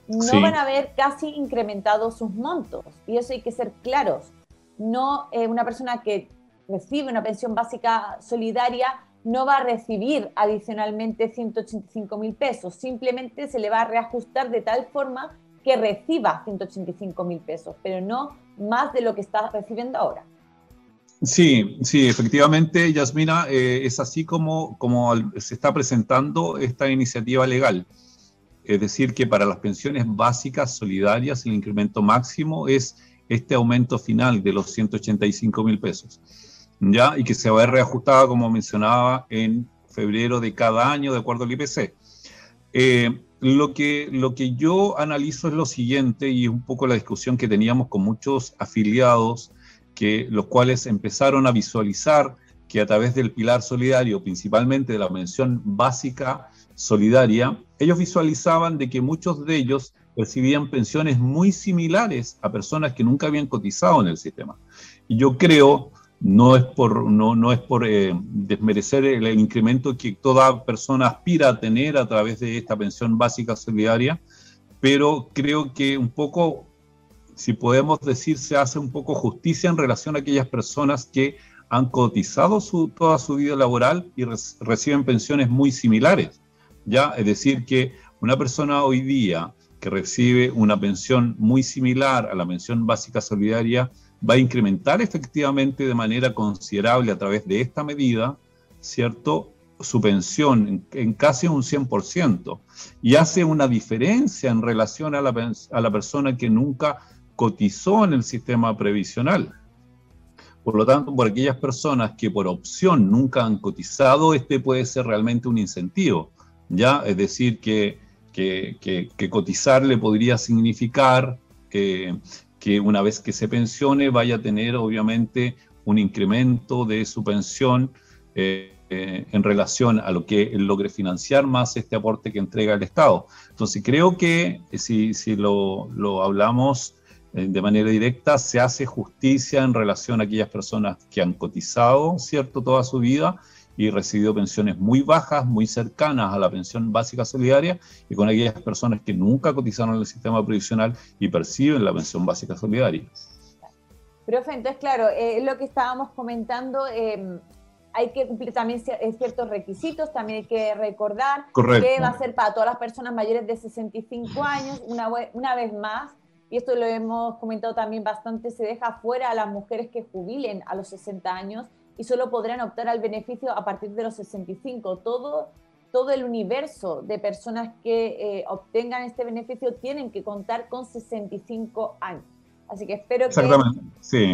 no van a ver casi incrementados sus montos. Y eso hay que ser claros. No eh, una persona que recibe una pensión básica solidaria no va a recibir adicionalmente 185 mil pesos. Simplemente se le va a reajustar de tal forma que reciba 185 mil pesos, pero no más de lo que está recibiendo ahora. Sí, sí, efectivamente, Yasmina, eh, es así como, como se está presentando esta iniciativa legal. es decir, que para las pensiones básicas solidarias el incremento máximo es este aumento final de los 185 mil pesos, ¿ya? Y que se va a ver reajustada, como mencionaba, en febrero de cada año, de acuerdo al IPC. Eh, lo, que, lo que yo analizo es lo siguiente, y un poco la discusión que teníamos con muchos afiliados, que, los cuales empezaron a visualizar que a través del pilar solidario, principalmente de la mención básica solidaria, ellos visualizaban de que muchos de ellos percibían pensiones muy similares a personas que nunca habían cotizado en el sistema. Y yo creo, no es por, no, no es por eh, desmerecer el, incremento que toda persona aspira a tener a través de esta pensión básica solidaria, pero creo que un poco, si podemos decir, se hace un poco justicia en relación a aquellas personas que han cotizado su, toda su vida laboral y reciben pensiones muy similares. ¿ya? Es decir, que una persona hoy día que recibe una pensión muy similar a la pensión básica solidaria va a incrementar efectivamente de manera considerable a través de esta medida, ¿cierto? Su pensión en, casi un 100% y hace una diferencia en relación a la, a la persona que nunca cotizó en el sistema previsional. Por lo tanto, por aquellas personas que por opción nunca han cotizado, este puede ser realmente un incentivo, ¿ya? Es decir, que que, cotizar le podría significar que, una vez que se pensione vaya a tener obviamente un incremento de su pensión eh, eh, en relación a lo que logre financiar más este aporte que entrega el Estado. Entonces creo que eh, si, si lo, lo hablamos de manera directa, se hace justicia en relación a aquellas personas que han cotizado, ¿cierto?, toda su vida y recibido pensiones muy bajas, muy cercanas a la pensión básica solidaria, y con aquellas personas que nunca cotizaron en el sistema previsional y perciben la pensión básica solidaria. Profe, entonces, claro, eh, lo que estábamos comentando, em, hay que cumplir también eh, ciertos requisitos, también hay que recordar que va a ser para todas las personas mayores de 65 años, una, una vez más, y esto lo hemos comentado también bastante, se deja fuera a las mujeres que jubilen a los 60 años y solo podrán optar al beneficio a partir de los 65. Todo, todo el universo de personas que eh, obtengan este beneficio tienen que contar con 65 años. Así que espero que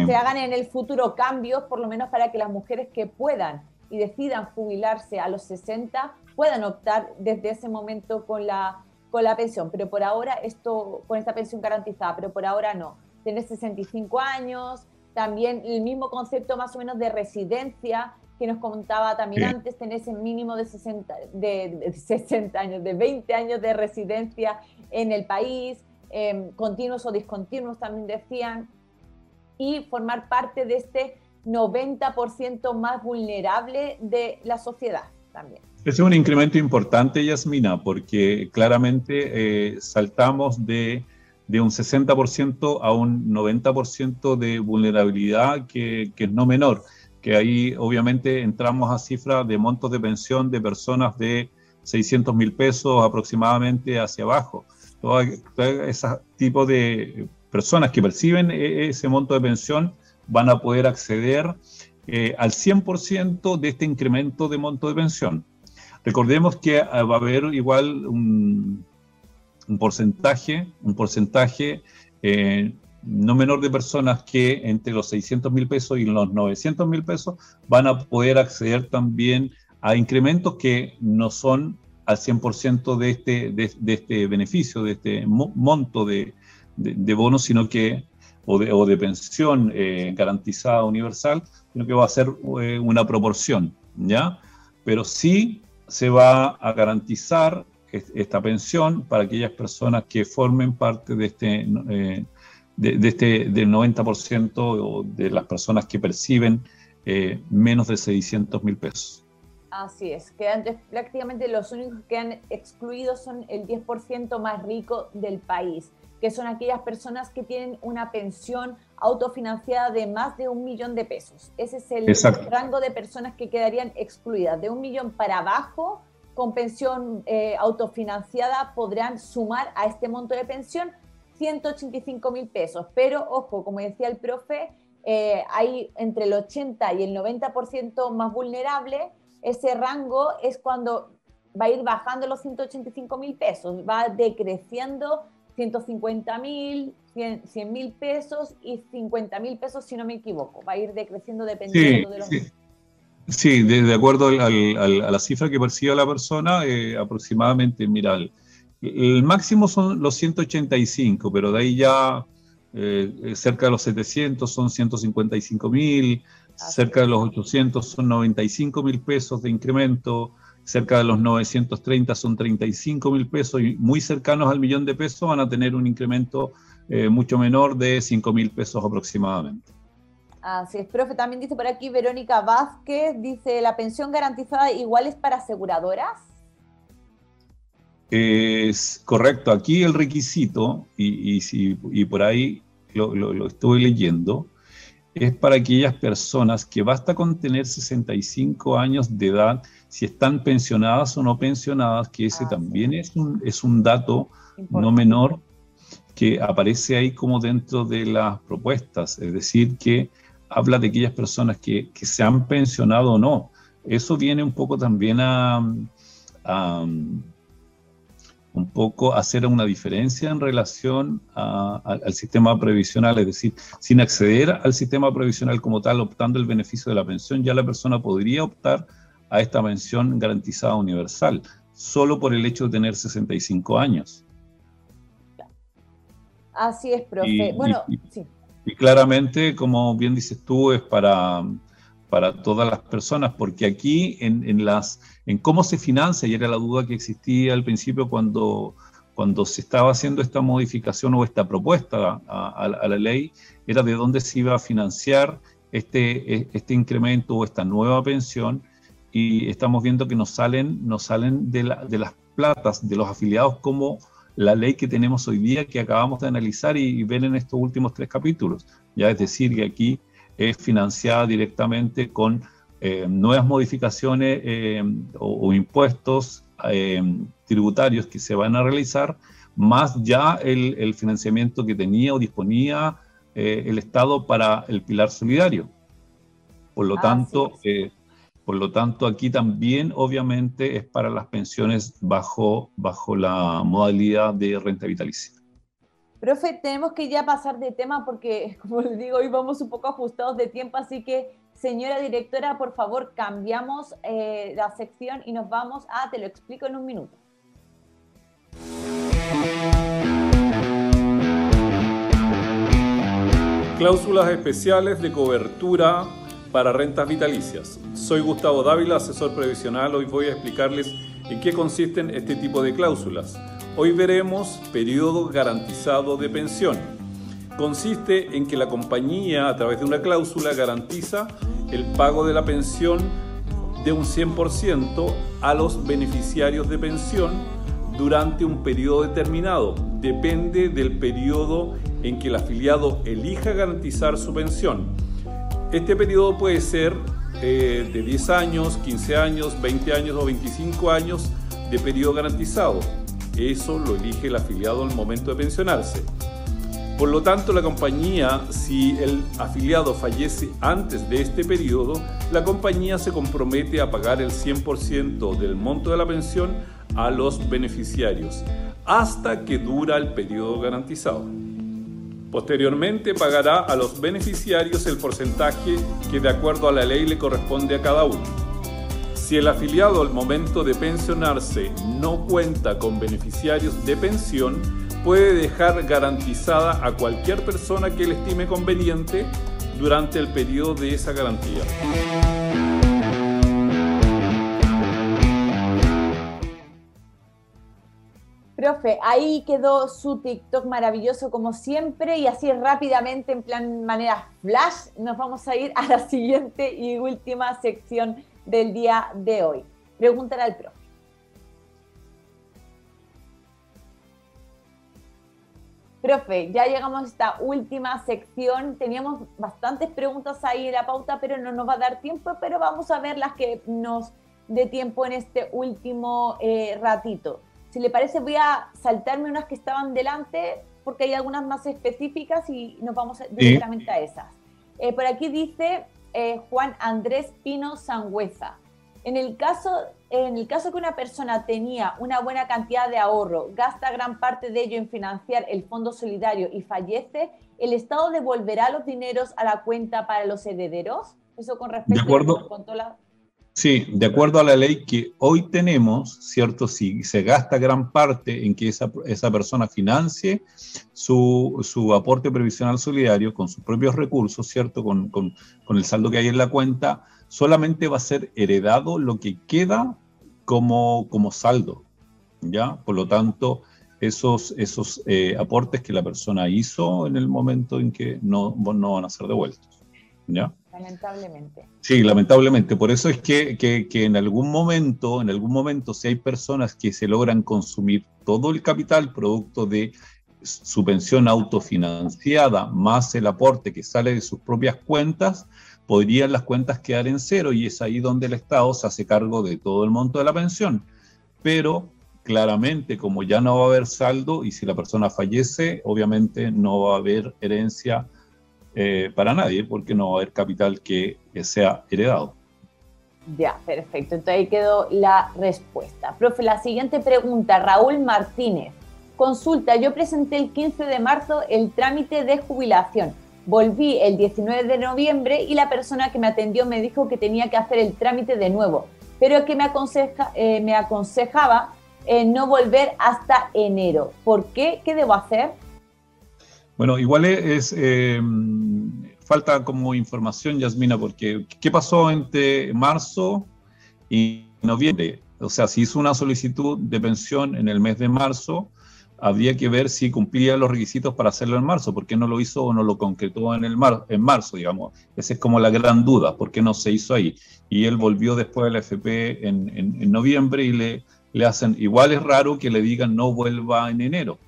se hagan en el futuro cambios, por lo menos para que las mujeres que puedan y decidan jubilarse a los 60 puedan optar desde ese momento con la, con la pensión. Pero por ahora, esto, con esta pensión garantizada, pero por ahora no. Tener 65 años, también el mismo concepto más o menos de residencia que nos contaba también antes, tener ese mínimo de 60, de, 60 años, de 20 años de residencia en el país, em, continuos o discontinuos también decían, y formar parte de este 90% más vulnerable de la sociedad también. Es un incremento importante, Yasmina, porque claramente eh, saltamos de un 60% a un 90% de vulnerabilidad que, es no menor, que ahí obviamente entramos a cifras de montos de pensión de personas de 600 mil pesos aproximadamente hacia abajo. Todo, ese tipo de personas que perciben e, ese monto de pensión van a poder acceder eh, al 100% de este incremento de monto de pensión. Recordemos que va a haber igual un, porcentaje, un porcentaje eh, no menor de personas que entre los 600 mil pesos y los 900 mil pesos van a poder acceder también a incrementos que no son al 100% de este, de, este beneficio, de este monto de, de, bonos, sino que, o de, o de pensión eh, garantizada universal, sino que va a ser eh, una proporción, ¿ya? Pero sí se va a garantizar esta pensión para aquellas personas que formen parte de este, eh, de, este del 90% de las personas que perciben eh, menos de 600 mil pesos. Así es, quedan prácticamente los únicos que han excluido son el 10% más rico del país, que son aquellas personas que tienen una pensión autofinanciada de más de un millón de pesos. Ese es el rango de personas que quedarían excluidas. De un millón para abajo con pensión eh, autofinanciada podrán sumar a este monto de pensión 185 mil pesos. Pero ojo, como decía el profe, eh, hay entre el 80 y el 90% más vulnerable. Ese rango es cuando va a ir bajando los 185 mil pesos, va decreciendo 150 mil, 100 mil pesos y 50 mil pesos, si no me equivoco. Va a ir decreciendo dependiendo de los... Sí. Sí, de, acuerdo a la cifra que percibe la persona, eh, aproximadamente, mira, el, máximo son los 185, pero de ahí ya eh, cerca de los 700 son 155 mil, cerca de los 800 son 95 mil pesos de incremento, cerca de los 930 son 35 mil pesos y muy cercanos al millón de pesos van a tener un incremento eh, mucho menor de 5 mil pesos aproximadamente. Así es, profe. También dice por aquí Verónica Vázquez, dice, ¿la pensión garantizada igual es para aseguradoras? Es correcto. Aquí el requisito, y, y, por ahí lo, lo, estuve leyendo, es para aquellas personas que basta con tener 65 años de edad, si están pensionadas o no pensionadas, que ese ah, también es, un, es un dato no menor que aparece ahí como dentro de las propuestas. Es decir, que habla de aquellas personas que, se han pensionado o no. Eso viene un poco también a, un poco hacer una diferencia en relación al sistema previsional, es decir, sin acceder al sistema previsional como tal, optando el beneficio de la pensión, ya la persona podría optar a esta pensión garantizada universal, solo por el hecho de tener 65 años. Así es, profe. bueno, sí. Y claramente, como bien dices tú, es para, para todas las personas, porque aquí en, en, las, en cómo se financia, y era la duda que existía al principio cuando, cuando se estaba haciendo esta modificación o esta propuesta a, la ley, era de dónde se iba a financiar este, este incremento o esta nueva pensión, y estamos viendo que nos salen, nos salen de, la, de las platas de los afiliados como la ley que tenemos hoy día que acabamos de analizar y, ver en estos últimos tres capítulos. Ya es decir, que aquí es financiada directamente con eh, nuevas modificaciones eh, o, impuestos eh, tributarios que se van a realizar, más ya el, financiamiento que tenía o disponía el Estado para el pilar solidario. Por lo tanto, por lo tanto, aquí también obviamente es para las pensiones bajo, bajo la modalidad de renta vitalicia. Profe, tenemos que ya pasar de tema porque, como les digo, hoy vamos un poco ajustados de tiempo, así que, señora directora, por favor, cambiamos eh, la sección y nos vamos a, te lo explico en un minuto. Cláusulas especiales de cobertura para rentas vitalicias. Soy Gustavo Dávila, asesor previsional. Hoy voy a explicarles en qué consisten este tipo de cláusulas. Hoy veremos periodo garantizado de pensión. Consiste en que la compañía, a través de una cláusula, garantiza el pago de la pensión de un 100% a los beneficiarios de pensión durante un periodo determinado. Depende del periodo en que el afiliado elija garantizar su pensión. Este periodo puede ser eh, de 10 años, 15 años, 20 años o 25 años de periodo garantizado. Eso lo elige el afiliado al momento de pensionarse. Por lo tanto, la compañía, si el afiliado fallece antes de este periodo, la compañía se compromete a pagar el 100% del monto de la pensión a los beneficiarios hasta que dura el periodo garantizado. Posteriormente pagará a los beneficiarios el porcentaje que de acuerdo a la ley le corresponde a cada uno. Si el afiliado al momento de pensionarse no cuenta con beneficiarios de pensión, puede dejar garantizada a cualquier persona que le estime conveniente durante el periodo de esa garantía. Profe, ahí quedó su TikTok maravilloso como siempre y así rápidamente en plan manera flash nos vamos a ir a la siguiente y última sección del día de hoy. Pregúntale al profe. Profe, ya llegamos a esta última sección. Teníamos bastantes preguntas ahí en la pauta, pero no nos va a dar tiempo, pero vamos a ver las que nos dé tiempo en este último eh, ratito. Si le parece, voy a saltarme unas que estaban delante, porque hay algunas más específicas y nos vamos directamente a esas. Eh, por aquí dice eh, Juan Andrés Pino Sangüeza. En el caso en el caso que una persona tenía una buena cantidad de ahorro, gasta gran parte de ello en financiar el fondo solidario y fallece, ¿el Estado devolverá los dineros a la cuenta para los herederos? Eso con respecto de acuerdo, a la... Sí, de acuerdo a la ley que hoy tenemos, ¿cierto? Si se gasta gran parte en que esa, esa persona financie su, su, aporte previsional solidario con sus propios recursos, ¿cierto? Con, con, el saldo que hay en la cuenta, solamente va a ser heredado lo que queda como, como saldo, ¿ya? Por lo tanto, esos, esos eh, aportes que la persona hizo en el momento en que no, no van a ser devueltos, ¿ya? Lamentablemente. Sí, lamentablemente. Por eso es que, en algún momento, en algún momento, si hay personas que se logran consumir todo el capital producto de su pensión autofinanciada más el aporte que sale de sus propias cuentas, podrían las cuentas quedar en cero y es ahí donde el Estado se hace cargo de todo el monto de la pensión. Pero claramente, como ya no va a haber saldo y si la persona fallece, obviamente no va a haber herencia eh, para nadie porque no va a haber capital que, sea heredado. Ya, perfecto. Entonces ahí quedó la respuesta. Profe, la siguiente pregunta, Raúl Martínez. Consulta, yo presenté el 15 de marzo el trámite de jubilación Volví el 19 de noviembre y la persona que me atendió me dijo que tenía que hacer el trámite de nuevo, pero que me, aconseja, eh, me aconsejaba eh, no volver hasta enero. ¿Por qué? ¿Qué debo hacer? Bueno, igual es, eh, falta como información, Yasmina, porque ¿qué pasó entre marzo y noviembre? O sea, si hizo una solicitud de pensión en el mes de marzo, habría que ver si cumplía los requisitos para hacerlo en marzo, por qué no lo hizo o no lo concretó en, el mar, en marzo, digamos. Esa es como la gran duda, por qué no se hizo ahí. Y él volvió después del FP en, en, noviembre y le, le hacen, igual es raro que le digan no vuelva en enero,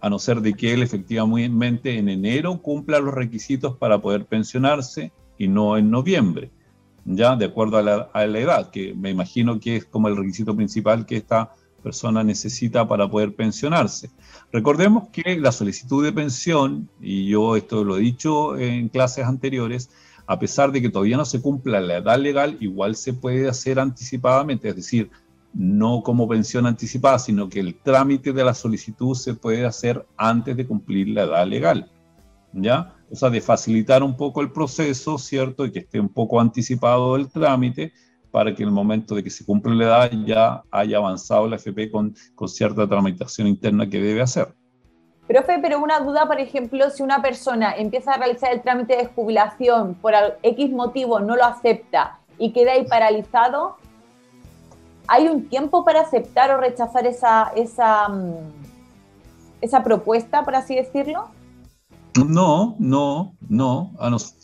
a no ser de que él efectivamente en enero cumpla los requisitos para poder pensionarse y no en noviembre, ya de acuerdo a la, a la edad, que me imagino que es como el requisito principal que está persona necesita para poder pensionarse. Recordemos que la solicitud de pensión, y yo esto lo he dicho en clases anteriores, a pesar de que todavía no se cumpla la edad legal, igual se puede hacer anticipadamente, es decir, no como pensión anticipada, sino que el trámite de la solicitud se puede hacer antes de cumplir la edad legal. ¿Ya? O sea, de facilitar un poco el proceso, ¿cierto? Y que esté un poco anticipado el trámite, para que en el momento de que se cumpla la edad ya haya avanzado la FP con, con cierta tramitación interna que debe hacer. Profe, pero una duda, por ejemplo, si una persona empieza a realizar el trámite de jubilación por X motivo no lo acepta y queda ahí paralizado, ¿hay un tiempo para aceptar o rechazar esa, esa, mm, propuesta, por así decirlo? No, no, no,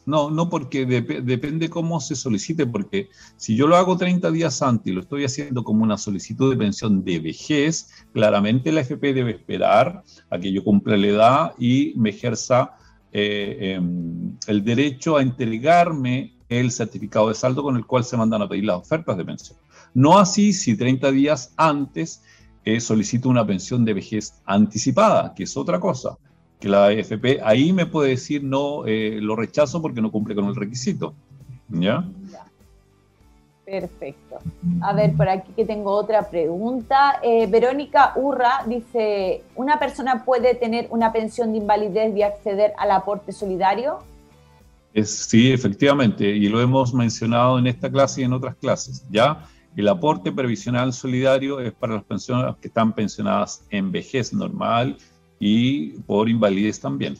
no, no, porque depende cómo se solicite, porque si yo lo hago 30 días antes y lo estoy haciendo como una solicitud de pensión de vejez, claramente la FP debe esperar a que yo cumpla la edad y me ejerza eh, em, el derecho a entregarme el certificado de saldo con el cual se mandan a pedir las ofertas de pensión. No así si 30 días antes eh, solicito una pensión de vejez anticipada, que es otra cosa que la AFP ahí me puede decir no, eh, lo rechazo porque no cumple con el requisito. ¿Ya? Perfecto. A ver, por aquí que tengo otra pregunta. Eh, Verónica Urra dice, ¿una persona puede tener una pensión de invalidez y acceder al aporte solidario? Es, sí, efectivamente, y lo hemos mencionado en esta clase y en otras clases. ¿ya? El aporte previsional solidario es para las personas que están pensionadas en vejez normal y por invalidez también.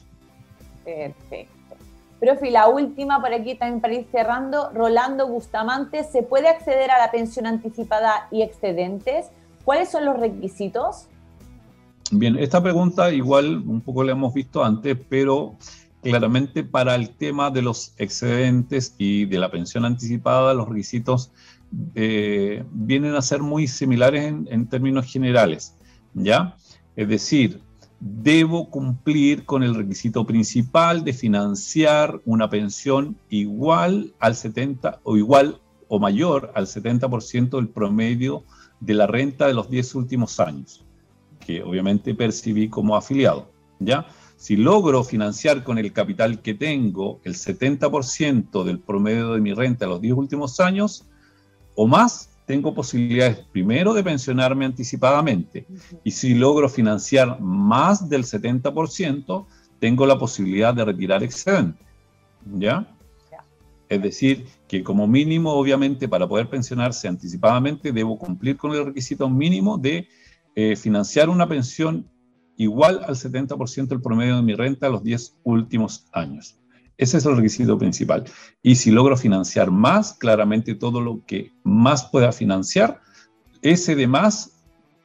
Perfecto. Profe, la última por aquí también para ir cerrando, Rolando Bustamante, ¿se puede acceder a la pensión anticipada y excedentes? ¿Cuáles son los requisitos? Bien, esta pregunta igual un poco la hemos visto antes, pero claramente para el tema de los excedentes y de la pensión anticipada, los requisitos eh, vienen a ser muy similares en, en términos generales, ¿ya? Es decir, debo cumplir con el requisito principal de financiar una pensión igual al 70 o igual o mayor al 70% del promedio de la renta de los 10 últimos años, que obviamente percibí como afiliado, ¿ya? Si logro financiar con el capital que tengo el 70% del promedio de mi renta de los 10 últimos años, o más, tengo posibilidades primero de pensionarme anticipadamente. Y si logro financiar más del 70%, tengo la posibilidad de retirar excedente. ¿Ya? Es decir, que como mínimo, obviamente, para poder pensionarse anticipadamente, debo cumplir con el requisito mínimo de eh, financiar una pensión igual al 70% del promedio de mi renta los 10 últimos años. Ese es el requisito principal. Y si logro financiar más, claramente todo lo que más pueda financiar, ese de más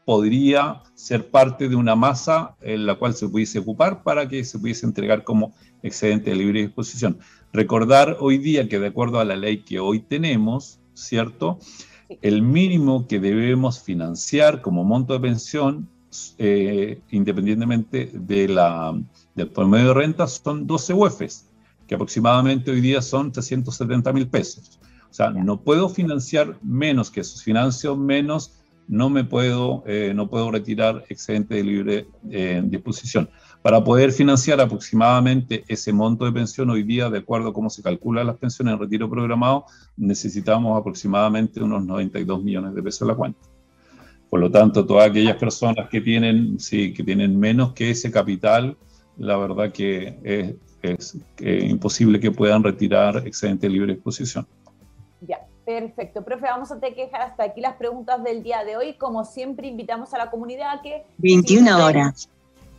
podría ser parte de una masa en la cual se pudiese ocupar para que se pudiese entregar como excedente de libre disposición. Recordar hoy día que de acuerdo a la ley que hoy tenemos, ¿cierto? El mínimo que debemos financiar como monto de pensión, eh, independientemente de la, del promedio de renta, son 12 UEFs, que aproximadamente hoy día son 370 mil pesos. O sea, no puedo financiar menos que eso. Si financio menos, no me puedo, eh, no puedo retirar excedente de libre eh, disposición. Para poder financiar aproximadamente ese monto de pensión hoy día, de acuerdo a cómo se calculan las pensiones en retiro programado, necesitamos aproximadamente unos 92 millones de pesos en la cuenta. Por lo tanto, todas aquellas personas que tienen, sí, que tienen menos que ese capital, la verdad que es, es imposible que puedan retirar excedente de libre disposición. Ya, perfecto. Profe, vamos a tener que dejar hasta aquí las preguntas del día de hoy. Como siempre, invitamos a la comunidad a que... 21 horas.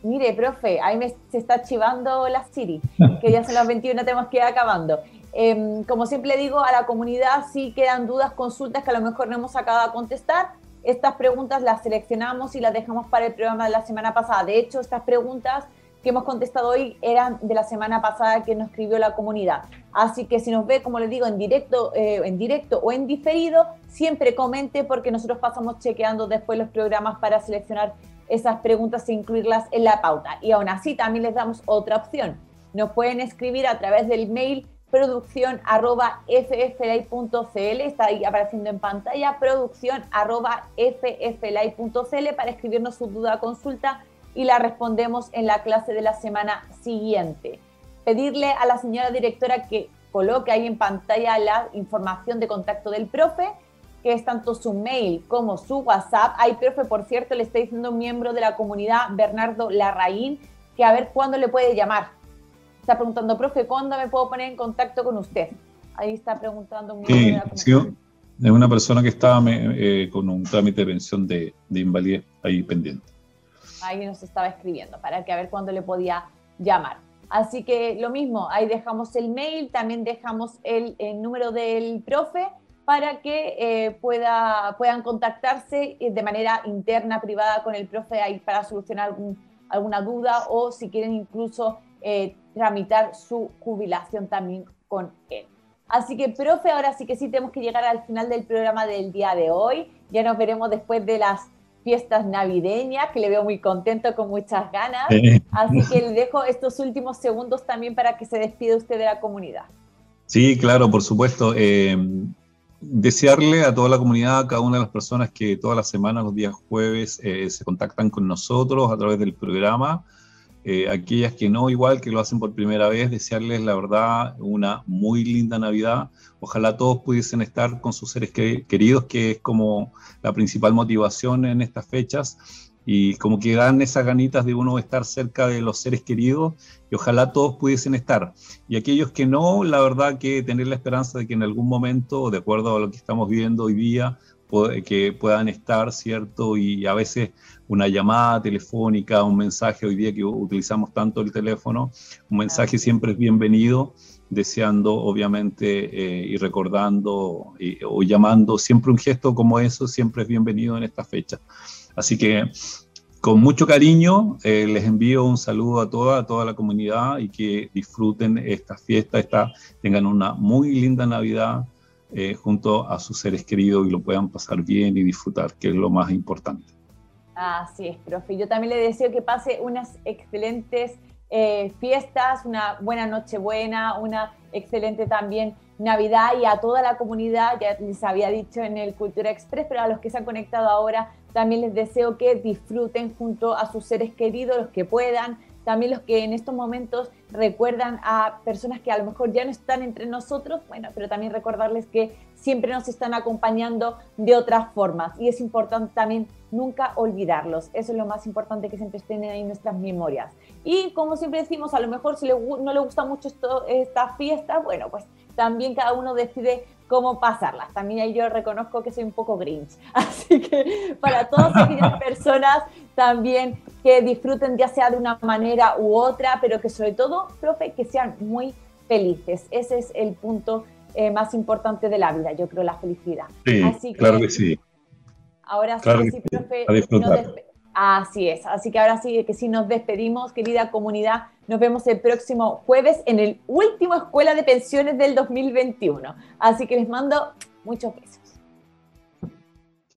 Mire, profe, ahí me, se está chivando la Siri, que ya son las 21, tenemos que ir acabando. Em, como siempre digo, a la comunidad si quedan dudas, consultas que a lo mejor no hemos acabado de contestar. Estas preguntas las seleccionamos y las dejamos para el programa de la semana pasada. De hecho, estas preguntas que hemos contestado hoy eran de la semana pasada que nos escribió la comunidad. Así que si nos ve, como les digo, en directo, eh, en directo o en diferido, siempre comente porque nosotros pasamos chequeando después los programas para seleccionar esas preguntas e incluirlas en la pauta. Y aún así también les damos otra opción. Nos pueden escribir a través del mail producción arroba está ahí apareciendo en pantalla, producción arroba para escribirnos su duda consulta y la respondemos en la clase de la semana siguiente. Pedirle a la señora directora que coloque ahí en pantalla la información de contacto del profe que es tanto su mail como su WhatsApp. Ay, profe, por cierto, le está diciendo un miembro de la comunidad, Bernardo Larraín, que a ver cuándo le puede llamar. Está preguntando, profe, ¿cuándo me puedo poner en contacto con usted? Ahí está preguntando un miembro de la comunidad. es una persona que estaba eh, con un trámite de pensión de, de invalidez ahí pendiente. Ahí nos estaba escribiendo para que a ver cuándo le podía llamar. Así que lo mismo, ahí dejamos el mail, también dejamos el, el número del profe para que eh, pueda, puedan contactarse eh, de manera interna, privada con el profe ahí para solucionar alguna duda o si quieren incluso eh, tramitar su jubilación también con él. Así que, profe, ahora sí que sí tenemos que llegar al final del programa del día de hoy. Ya nos veremos después de las fiestas navideñas, que le veo muy contento, con muchas ganas. Así que le dejo estos últimos segundos también para que se despide usted de la comunidad. Sí, claro, por supuesto desearle a toda la comunidad, a cada una de las personas que todas las semanas, los días jueves, eh, se contactan con nosotros a través del programa. Eh, aquellas que no, igual que lo hacen por primera vez, desearles la verdad una muy linda Navidad. Ojalá todos pudiesen estar con sus seres queridos, que es como la principal motivación en estas fechas y como que dan esas ganitas de uno estar cerca de los seres queridos y ojalá todos pudiesen estar. Y aquellos que no, la verdad que tener la esperanza de que en algún momento, de acuerdo a lo que estamos viviendo hoy día, que puedan estar, ¿cierto? Y a veces una llamada telefónica, un mensaje hoy día que utilizamos tanto el teléfono, un mensaje siempre es bienvenido, deseando obviamente eh, y recordando o llamando, siempre un gesto como eso siempre es bienvenido en esta fecha. Así que con mucho cariño eh, les envío un saludo a toda, a toda la comunidad y que disfruten esta fiesta, esta, tengan una muy linda Navidad eh, junto a sus seres queridos y lo puedan pasar bien y disfrutar, que es lo más importante. Así es, profe. Yo también le deseo que pase unas excelentes eh, fiestas, una buena Nochebuena, una excelente también Navidad y a toda la comunidad, ya les había dicho en el Cultura Express, pero a los que se han conectado ahora también les deseo que disfruten junto a sus seres queridos, los que puedan, también los que en estos momentos recuerdan a personas que a lo mejor ya no están entre nosotros, bueno, pero también recordarles que siempre nos están acompañando de otras formas y es importante también nunca olvidarlos. Eso es lo más importante que siempre estén ahí en nuestras memorias. Y como siempre decimos, a lo mejor si no le gusta mucho esto, esta fiesta, bueno, pues también cada uno decide cómo pasarlas. También ahí yo reconozco que soy un poco grinch. Así que para todas aquellas personas también que disfruten ya sea de una manera u otra, pero que sobre todo, profe, que sean muy felices. Ese es el punto eh, más importante de la vida, yo creo, la felicidad. Sí, claro que sí. Ahora sí, profe, Así es, así que ahora sí que sí nos despedimos, querida comunidad. Nos vemos el próximo jueves en el último Escuela de Pensiones del 2021. Así que les mando muchos besos.